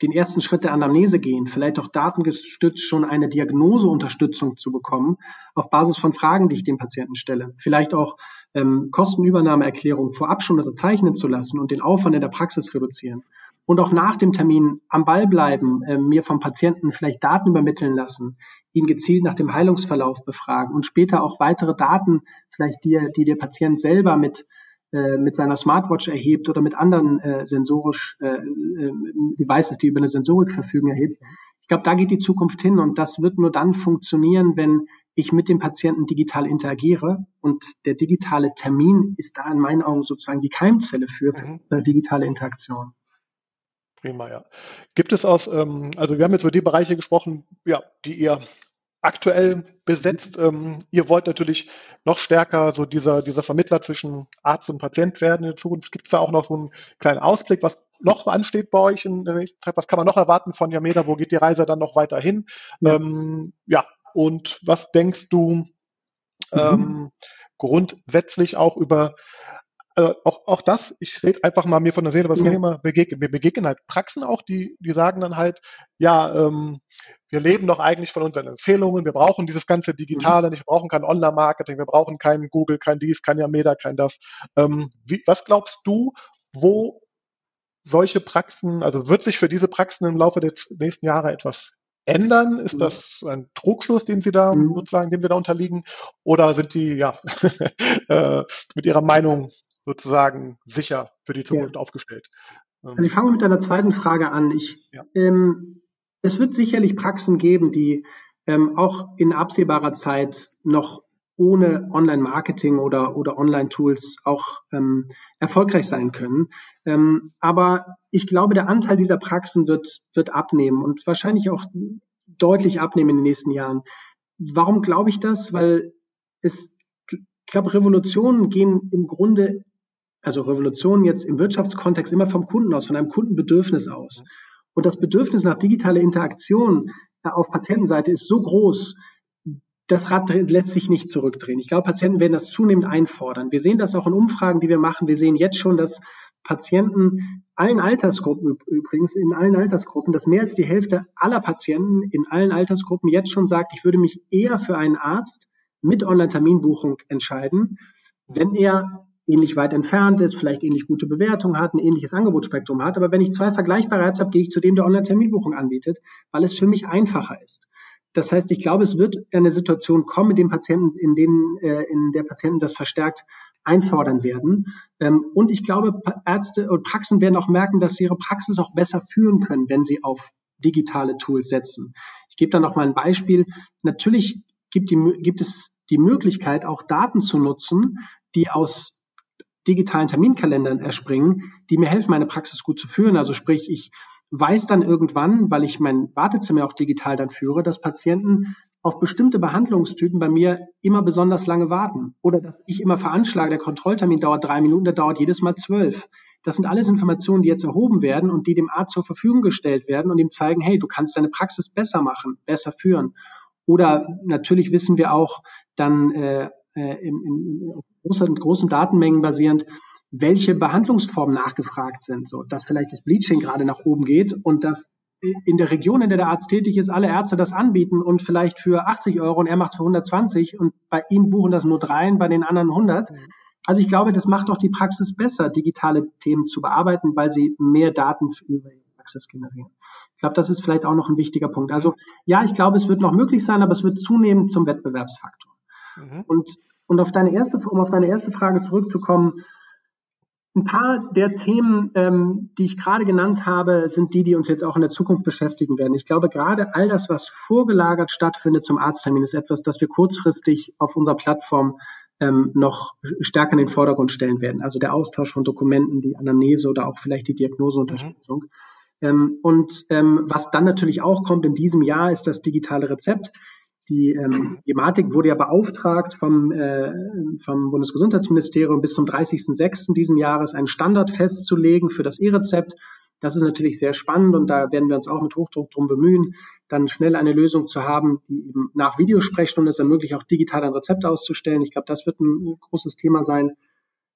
den ersten Schritt der Anamnese gehen, vielleicht auch datengestützt schon eine Diagnoseunterstützung zu bekommen, auf Basis von Fragen, die ich dem Patienten stelle. Vielleicht auch ähm, Kostenübernahmeerklärungen vorab schon unterzeichnen zu lassen und den Aufwand in der Praxis reduzieren. Und auch nach dem Termin am Ball bleiben, äh, mir vom Patienten vielleicht Daten übermitteln lassen, ihn gezielt nach dem Heilungsverlauf befragen und später auch weitere Daten, vielleicht die, die der Patient selber mit mit seiner Smartwatch erhebt oder mit anderen äh, sensorisch äh, äh, Devices, die über eine Sensorik verfügen, erhebt. Ich glaube, da geht die Zukunft hin und das wird nur dann funktionieren, wenn ich mit dem Patienten digital interagiere und der digitale Termin ist da in meinen Augen sozusagen die Keimzelle für, für mhm. digitale Interaktion. Prima, ja. Gibt es aus, ähm, also wir haben jetzt über die Bereiche gesprochen, ja, die ihr aktuell besetzt. Ähm, ihr wollt natürlich noch stärker so dieser, dieser Vermittler zwischen Arzt und Patient werden in der Zukunft. Gibt es da auch noch so einen kleinen Ausblick, was noch ansteht bei euch in der nächsten Zeit? Was kann man noch erwarten von Yameda? Wo geht die Reise dann noch weiter hin? Ja, ähm, ja. und was denkst du mhm. ähm, grundsätzlich auch über äh, auch, auch das, ich rede einfach mal mir von der Seele was ja. Thema, begegnen, wir begegnen halt Praxen auch, die, die sagen dann halt, ja, ähm, wir leben doch eigentlich von unseren Empfehlungen, wir brauchen dieses ganze Digitale mhm. nicht, wir brauchen kein Online-Marketing, wir brauchen kein Google, kein dies, kein Yameda, kein das. Ähm, wie, was glaubst du, wo solche Praxen, also wird sich für diese Praxen im Laufe der nächsten Jahre etwas ändern? Ist mhm. das ein Trugschluss, den Sie da mhm. sozusagen, dem wir da unterliegen? Oder sind die ja äh, mit Ihrer Meinung sozusagen sicher für die Zukunft ja. aufgestellt? Ähm. Also ich fange mit einer zweiten Frage an. Ich, ja. ähm, es wird sicherlich Praxen geben, die ähm, auch in absehbarer Zeit noch ohne Online-Marketing oder, oder Online-Tools auch ähm, erfolgreich sein können. Ähm, aber ich glaube, der Anteil dieser Praxen wird, wird abnehmen und wahrscheinlich auch deutlich abnehmen in den nächsten Jahren. Warum glaube ich das? Weil es, ich glaube, Revolutionen gehen im Grunde, also Revolutionen jetzt im Wirtschaftskontext immer vom Kunden aus, von einem Kundenbedürfnis aus. Und das Bedürfnis nach digitaler Interaktion auf Patientenseite ist so groß, das Rad lässt sich nicht zurückdrehen. Ich glaube, Patienten werden das zunehmend einfordern. Wir sehen das auch in Umfragen, die wir machen. Wir sehen jetzt schon, dass Patienten allen Altersgruppen übrigens, in allen Altersgruppen, dass mehr als die Hälfte aller Patienten in allen Altersgruppen jetzt schon sagt, ich würde mich eher für einen Arzt mit Online-Terminbuchung entscheiden, wenn er ähnlich weit entfernt ist, vielleicht ähnlich gute Bewertung hat, ein ähnliches Angebotsspektrum hat. Aber wenn ich zwei vergleichbare Ärzte habe, gehe ich zu dem, der Online-Terminbuchung anbietet, weil es für mich einfacher ist. Das heißt, ich glaube, es wird eine Situation kommen, in dem Patienten, in denen, äh, in der Patienten das verstärkt einfordern werden. Ähm, und ich glaube, Ärzte und Praxen werden auch merken, dass sie ihre Praxis auch besser führen können, wenn sie auf digitale Tools setzen. Ich gebe da noch mal ein Beispiel. Natürlich gibt, die, gibt es die Möglichkeit, auch Daten zu nutzen, die aus digitalen Terminkalendern erspringen, die mir helfen, meine Praxis gut zu führen. Also sprich, ich weiß dann irgendwann, weil ich mein Wartezimmer auch digital dann führe, dass Patienten auf bestimmte Behandlungstypen bei mir immer besonders lange warten. Oder dass ich immer veranschlage, der Kontrolltermin dauert drei Minuten, der dauert jedes Mal zwölf. Das sind alles Informationen, die jetzt erhoben werden und die dem Arzt zur Verfügung gestellt werden und ihm zeigen, hey, du kannst deine Praxis besser machen, besser führen. Oder natürlich wissen wir auch dann äh, äh in, auf großen, großen Datenmengen basierend, welche Behandlungsformen nachgefragt sind, so dass vielleicht das Bleaching gerade nach oben geht und dass in der Region, in der der Arzt tätig ist, alle Ärzte das anbieten und vielleicht für 80 Euro und er macht es für 120 und bei ihm buchen das nur dreien, bei den anderen 100. Mhm. Also ich glaube, das macht doch die Praxis besser, digitale Themen zu bearbeiten, weil sie mehr Daten über ihre Praxis generieren. Ich glaube, das ist vielleicht auch noch ein wichtiger Punkt. Also ja, ich glaube, es wird noch möglich sein, aber es wird zunehmend zum Wettbewerbsfaktor. Mhm. Und, und auf deine erste, um auf deine erste Frage zurückzukommen, ein paar der Themen, ähm, die ich gerade genannt habe, sind die, die uns jetzt auch in der Zukunft beschäftigen werden. Ich glaube, gerade all das, was vorgelagert stattfindet zum Arzttermin, ist etwas, das wir kurzfristig auf unserer Plattform ähm, noch stärker in den Vordergrund stellen werden. Also der Austausch von Dokumenten, die Anamnese oder auch vielleicht die Diagnoseunterstützung. Mhm. Ähm, und ähm, was dann natürlich auch kommt in diesem Jahr, ist das digitale Rezept. Die ähm, Gematik wurde ja beauftragt vom, äh, vom Bundesgesundheitsministerium bis zum 30.06. diesen Jahres einen Standard festzulegen für das E-Rezept. Das ist natürlich sehr spannend und da werden wir uns auch mit Hochdruck drum bemühen, dann schnell eine Lösung zu haben, die eben nach Videosprechstunde es ermöglicht, auch digital ein Rezept auszustellen. Ich glaube, das wird ein großes Thema sein.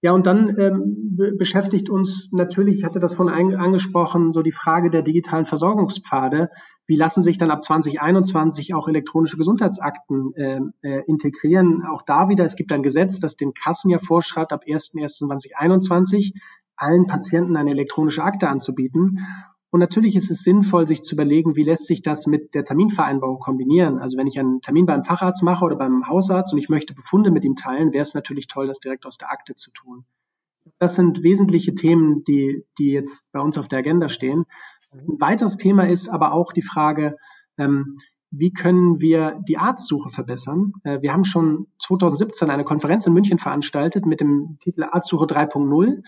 Ja, und dann ähm, beschäftigt uns natürlich, ich hatte das von angesprochen, so die Frage der digitalen Versorgungspfade. Wie lassen sich dann ab 2021 auch elektronische Gesundheitsakten äh, äh, integrieren? Auch da wieder, es gibt ein Gesetz, das den Kassen ja vorschreibt, ab 1.1.2021 allen Patienten eine elektronische Akte anzubieten. Und natürlich ist es sinnvoll, sich zu überlegen, wie lässt sich das mit der Terminvereinbarung kombinieren. Also wenn ich einen Termin beim Facharzt mache oder beim Hausarzt und ich möchte Befunde mit ihm teilen, wäre es natürlich toll, das direkt aus der Akte zu tun. Das sind wesentliche Themen, die, die jetzt bei uns auf der Agenda stehen. Ein weiteres Thema ist aber auch die Frage, ähm, wie können wir die Arztsuche verbessern? Äh, wir haben schon 2017 eine Konferenz in München veranstaltet mit dem Titel Arztsuche 3.0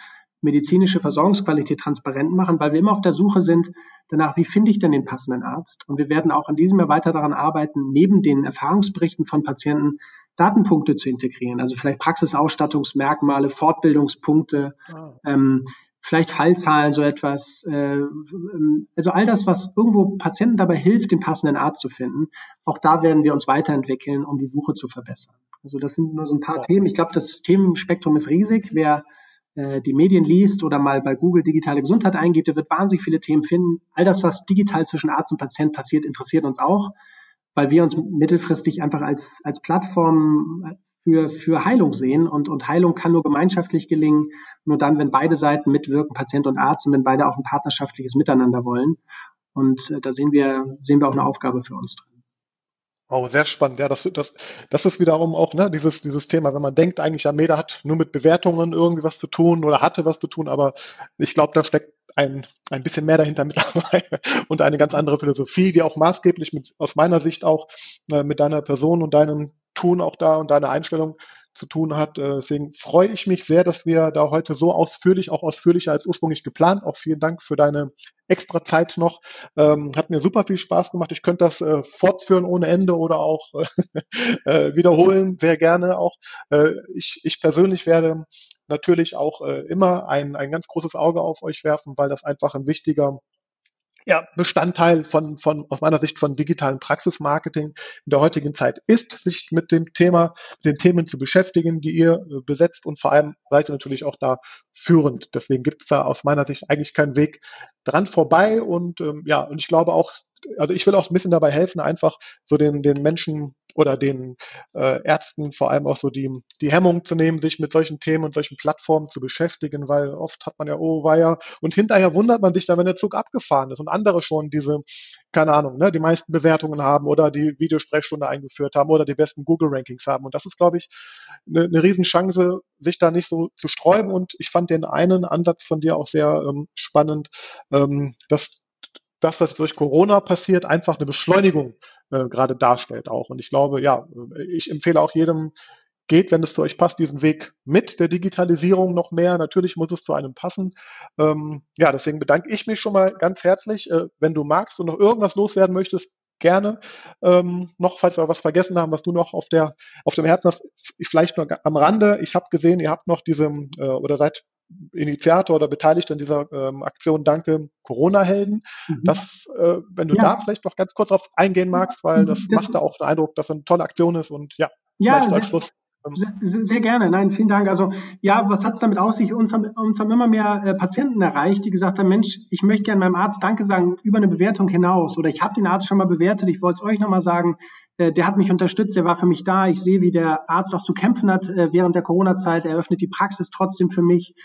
medizinische Versorgungsqualität transparent machen, weil wir immer auf der Suche sind danach, wie finde ich denn den passenden Arzt? Und wir werden auch in diesem Jahr weiter daran arbeiten, neben den Erfahrungsberichten von Patienten Datenpunkte zu integrieren. Also vielleicht Praxisausstattungsmerkmale, Fortbildungspunkte, ah. ähm, vielleicht Fallzahlen, so etwas. Äh, also all das, was irgendwo Patienten dabei hilft, den passenden Arzt zu finden. Auch da werden wir uns weiterentwickeln, um die Suche zu verbessern. Also das sind nur so ein paar ja. Themen. Ich glaube, das Themenspektrum ist riesig. Wer die Medien liest oder mal bei Google digitale Gesundheit eingibt, der wird wahnsinnig viele Themen finden. All das, was digital zwischen Arzt und Patient passiert, interessiert uns auch, weil wir uns mittelfristig einfach als, als Plattform für, für Heilung sehen. Und, und Heilung kann nur gemeinschaftlich gelingen, nur dann, wenn beide Seiten mitwirken, Patient und Arzt, und wenn beide auch ein partnerschaftliches Miteinander wollen. Und äh, da sehen wir, sehen wir auch eine Aufgabe für uns drin. Oh, sehr spannend. Ja, das, das, das ist wiederum auch ne, dieses, dieses Thema, wenn man denkt, eigentlich Ameda hat nur mit Bewertungen irgendwie was zu tun oder hatte was zu tun, aber ich glaube, da steckt ein, ein bisschen mehr dahinter mittlerweile und eine ganz andere Philosophie, die auch maßgeblich mit, aus meiner Sicht auch äh, mit deiner Person und deinem Tun auch da und deiner Einstellung zu tun hat. Äh, deswegen freue ich mich sehr, dass wir da heute so ausführlich, auch ausführlicher als ursprünglich geplant. Auch vielen Dank für deine extra Zeit noch. Ähm, hat mir super viel Spaß gemacht. Ich könnte das äh, fortführen ohne Ende oder auch äh, wiederholen, sehr gerne auch. Äh, ich, ich persönlich werde natürlich auch äh, immer ein, ein ganz großes Auge auf euch werfen, weil das einfach ein wichtiger ja, Bestandteil von, von, aus meiner Sicht von digitalen Praxismarketing in der heutigen Zeit ist, sich mit dem Thema, mit den Themen zu beschäftigen, die ihr äh, besetzt und vor allem seid ihr natürlich auch da führend. Deswegen gibt es da aus meiner Sicht eigentlich keinen Weg dran vorbei und ähm, ja, und ich glaube auch, also ich will auch ein bisschen dabei helfen, einfach so den, den Menschen oder den äh, Ärzten vor allem auch so die, die Hemmung zu nehmen, sich mit solchen Themen und solchen Plattformen zu beschäftigen, weil oft hat man ja, oh, war ja, und hinterher wundert man sich dann, wenn der Zug abgefahren ist und andere schon diese, keine Ahnung, ne, die meisten Bewertungen haben oder die Videosprechstunde eingeführt haben oder die besten Google-Rankings haben. Und das ist, glaube ich, eine, eine Riesenchance, sich da nicht so zu sträuben. Und ich fand den einen Ansatz von dir auch sehr ähm, spannend, ähm, dass das, was durch Corona passiert, einfach eine Beschleunigung äh, gerade darstellt auch. Und ich glaube, ja, ich empfehle auch jedem, geht, wenn es zu euch passt, diesen Weg mit der Digitalisierung noch mehr. Natürlich muss es zu einem passen. Ähm, ja, deswegen bedanke ich mich schon mal ganz herzlich. Äh, wenn du magst und noch irgendwas loswerden möchtest, gerne. Ähm, noch, falls wir was vergessen haben, was du noch auf der auf dem Herzen hast, vielleicht nur am Rande. Ich habe gesehen, ihr habt noch diese äh, oder seid Initiator oder beteiligt an dieser ähm, Aktion Danke Corona-Helden. Mhm. Das, äh, wenn du ja. da vielleicht noch ganz kurz auf eingehen magst, weil das, das macht da auch den Eindruck, dass es eine tolle Aktion ist und ja, ja vielleicht als Schluss. Sehr, sehr, gerne, nein, vielen Dank. Also ja, was hat es damit aus sich? Uns haben, uns haben immer mehr äh, Patienten erreicht, die gesagt haben, Mensch, ich möchte gerne meinem Arzt Danke sagen über eine Bewertung hinaus oder ich habe den Arzt schon mal bewertet, ich wollte es euch nochmal sagen, der hat mich unterstützt, der war für mich da, ich sehe, wie der Arzt auch zu kämpfen hat äh, während der Corona-Zeit, er öffnet die Praxis trotzdem für mich.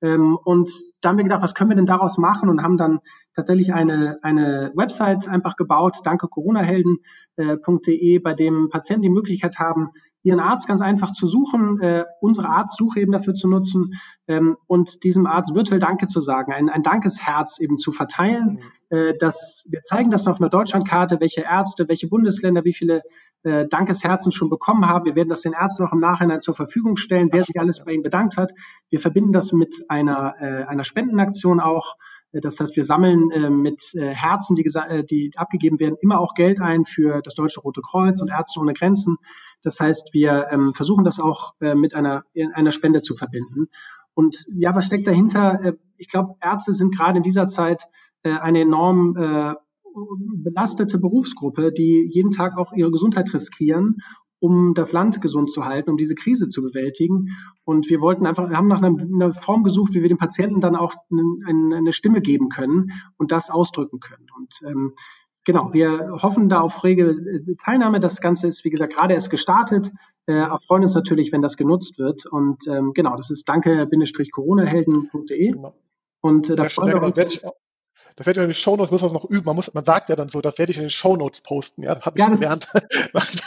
Ähm, und da haben wir gedacht, was können wir denn daraus machen? Und haben dann tatsächlich eine, eine Website einfach gebaut, danke coronahelden.de, bei dem Patienten die Möglichkeit haben, ihren Arzt ganz einfach zu suchen, äh, unsere Arztsuche eben dafür zu nutzen ähm, und diesem Arzt virtuell Danke zu sagen, ein, ein Dankesherz eben zu verteilen. Mhm. Äh, dass wir zeigen das auf einer Deutschlandkarte, welche Ärzte, welche Bundesländer, wie viele äh, Dankesherzen schon bekommen haben. Wir werden das den Ärzten noch im Nachhinein zur Verfügung stellen, wer sich alles bei ihnen bedankt hat. Wir verbinden das mit einer, äh, einer Spendenaktion auch. Äh, das heißt, wir sammeln äh, mit äh, Herzen, die, äh, die abgegeben werden, immer auch Geld ein für das Deutsche Rote Kreuz und Ärzte ohne Grenzen. Das heißt, wir ähm, versuchen das auch äh, mit einer, einer Spende zu verbinden. Und ja, was steckt dahinter? Äh, ich glaube, Ärzte sind gerade in dieser Zeit äh, eine enorm äh, belastete Berufsgruppe, die jeden Tag auch ihre Gesundheit riskieren um das Land gesund zu halten, um diese Krise zu bewältigen. Und wir wollten einfach, wir haben nach einer, einer Form gesucht, wie wir den Patienten dann auch eine, eine, Stimme geben können und das ausdrücken können. Und ähm, genau, wir hoffen da auf rege äh, Teilnahme. Das Ganze ist, wie gesagt, gerade erst gestartet. Äh, auch freuen uns natürlich, wenn das genutzt wird. Und ähm, genau, das ist danke-coronahelden.de. Genau. Und äh, da freuen wir uns. Das werde ich in den Shownotes, muss das noch üben. Man, muss, man sagt ja dann so, das werde ich in den Shownotes posten. Ja, das habe ich ja, das, gelernt.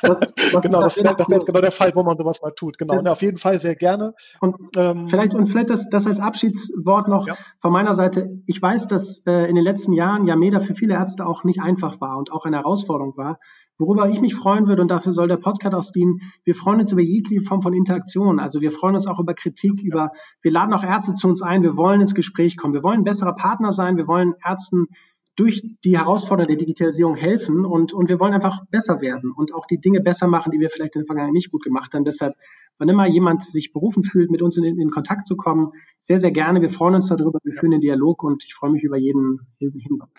Das, das, genau, das, wäre wär genau der Fall, wo man sowas mal tut. Genau. Und auf jeden Fall sehr gerne. Und ähm, vielleicht, und vielleicht das, das als Abschiedswort noch ja. von meiner Seite. Ich weiß, dass äh, in den letzten Jahren Yameda für viele Ärzte auch nicht einfach war und auch eine Herausforderung war. Worüber ich mich freuen würde, und dafür soll der Podcast auch dienen, wir freuen uns über jegliche Form von Interaktion. Also wir freuen uns auch über Kritik, über, wir laden auch Ärzte zu uns ein, wir wollen ins Gespräch kommen, wir wollen ein besserer Partner sein, wir wollen Ärzten durch die Herausforderungen der Digitalisierung helfen und, und wir wollen einfach besser werden und auch die Dinge besser machen, die wir vielleicht in der Vergangenheit nicht gut gemacht haben. Deshalb, wann immer jemand sich berufen fühlt, mit uns in, in Kontakt zu kommen, sehr, sehr gerne. Wir freuen uns darüber, wir führen den Dialog und ich freue mich über jeden Hinweis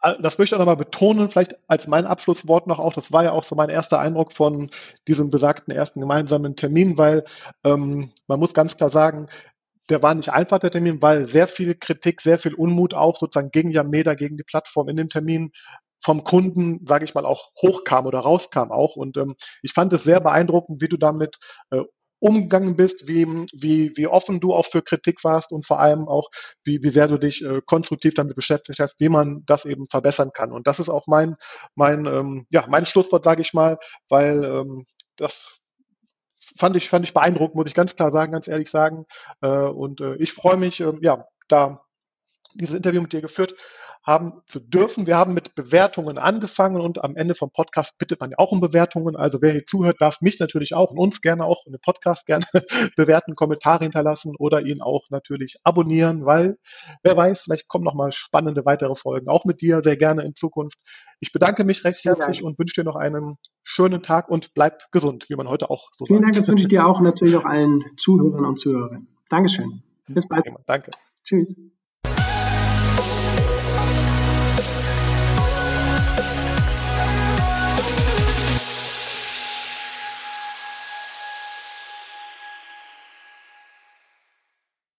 das möchte ich auch nochmal betonen, vielleicht als mein Abschlusswort noch auch, das war ja auch so mein erster Eindruck von diesem besagten ersten gemeinsamen Termin, weil ähm, man muss ganz klar sagen, der war nicht einfach, der Termin, weil sehr viel Kritik, sehr viel Unmut auch sozusagen gegen Yameda, gegen die Plattform in dem Termin vom Kunden, sage ich mal, auch hochkam oder rauskam auch. Und ähm, ich fand es sehr beeindruckend, wie du damit äh, umgegangen bist, wie, wie, wie offen du auch für Kritik warst und vor allem auch, wie, wie sehr du dich äh, konstruktiv damit beschäftigt hast, wie man das eben verbessern kann. Und das ist auch mein, mein, ähm, ja, mein Schlusswort, sage ich mal, weil ähm, das fand ich, fand ich beeindruckend, muss ich ganz klar sagen, ganz ehrlich sagen. Äh, und äh, ich freue mich, äh, ja, da dieses Interview mit dir geführt haben zu dürfen. Wir haben mit Bewertungen angefangen und am Ende vom Podcast bittet man ja auch um Bewertungen. Also wer hier zuhört, darf mich natürlich auch und uns gerne auch in den Podcast gerne bewerten, Kommentare hinterlassen oder ihn auch natürlich abonnieren, weil wer weiß, vielleicht kommen noch mal spannende weitere Folgen auch mit dir sehr gerne in Zukunft. Ich bedanke mich recht herzlich und wünsche dir noch einen schönen Tag und bleib gesund, wie man heute auch so Vielen sagt. Dank, das wünsche ich dir auch und natürlich auch allen Zuhörern und Zuhörerinnen. Dankeschön. Bis bald. Danke. Tschüss.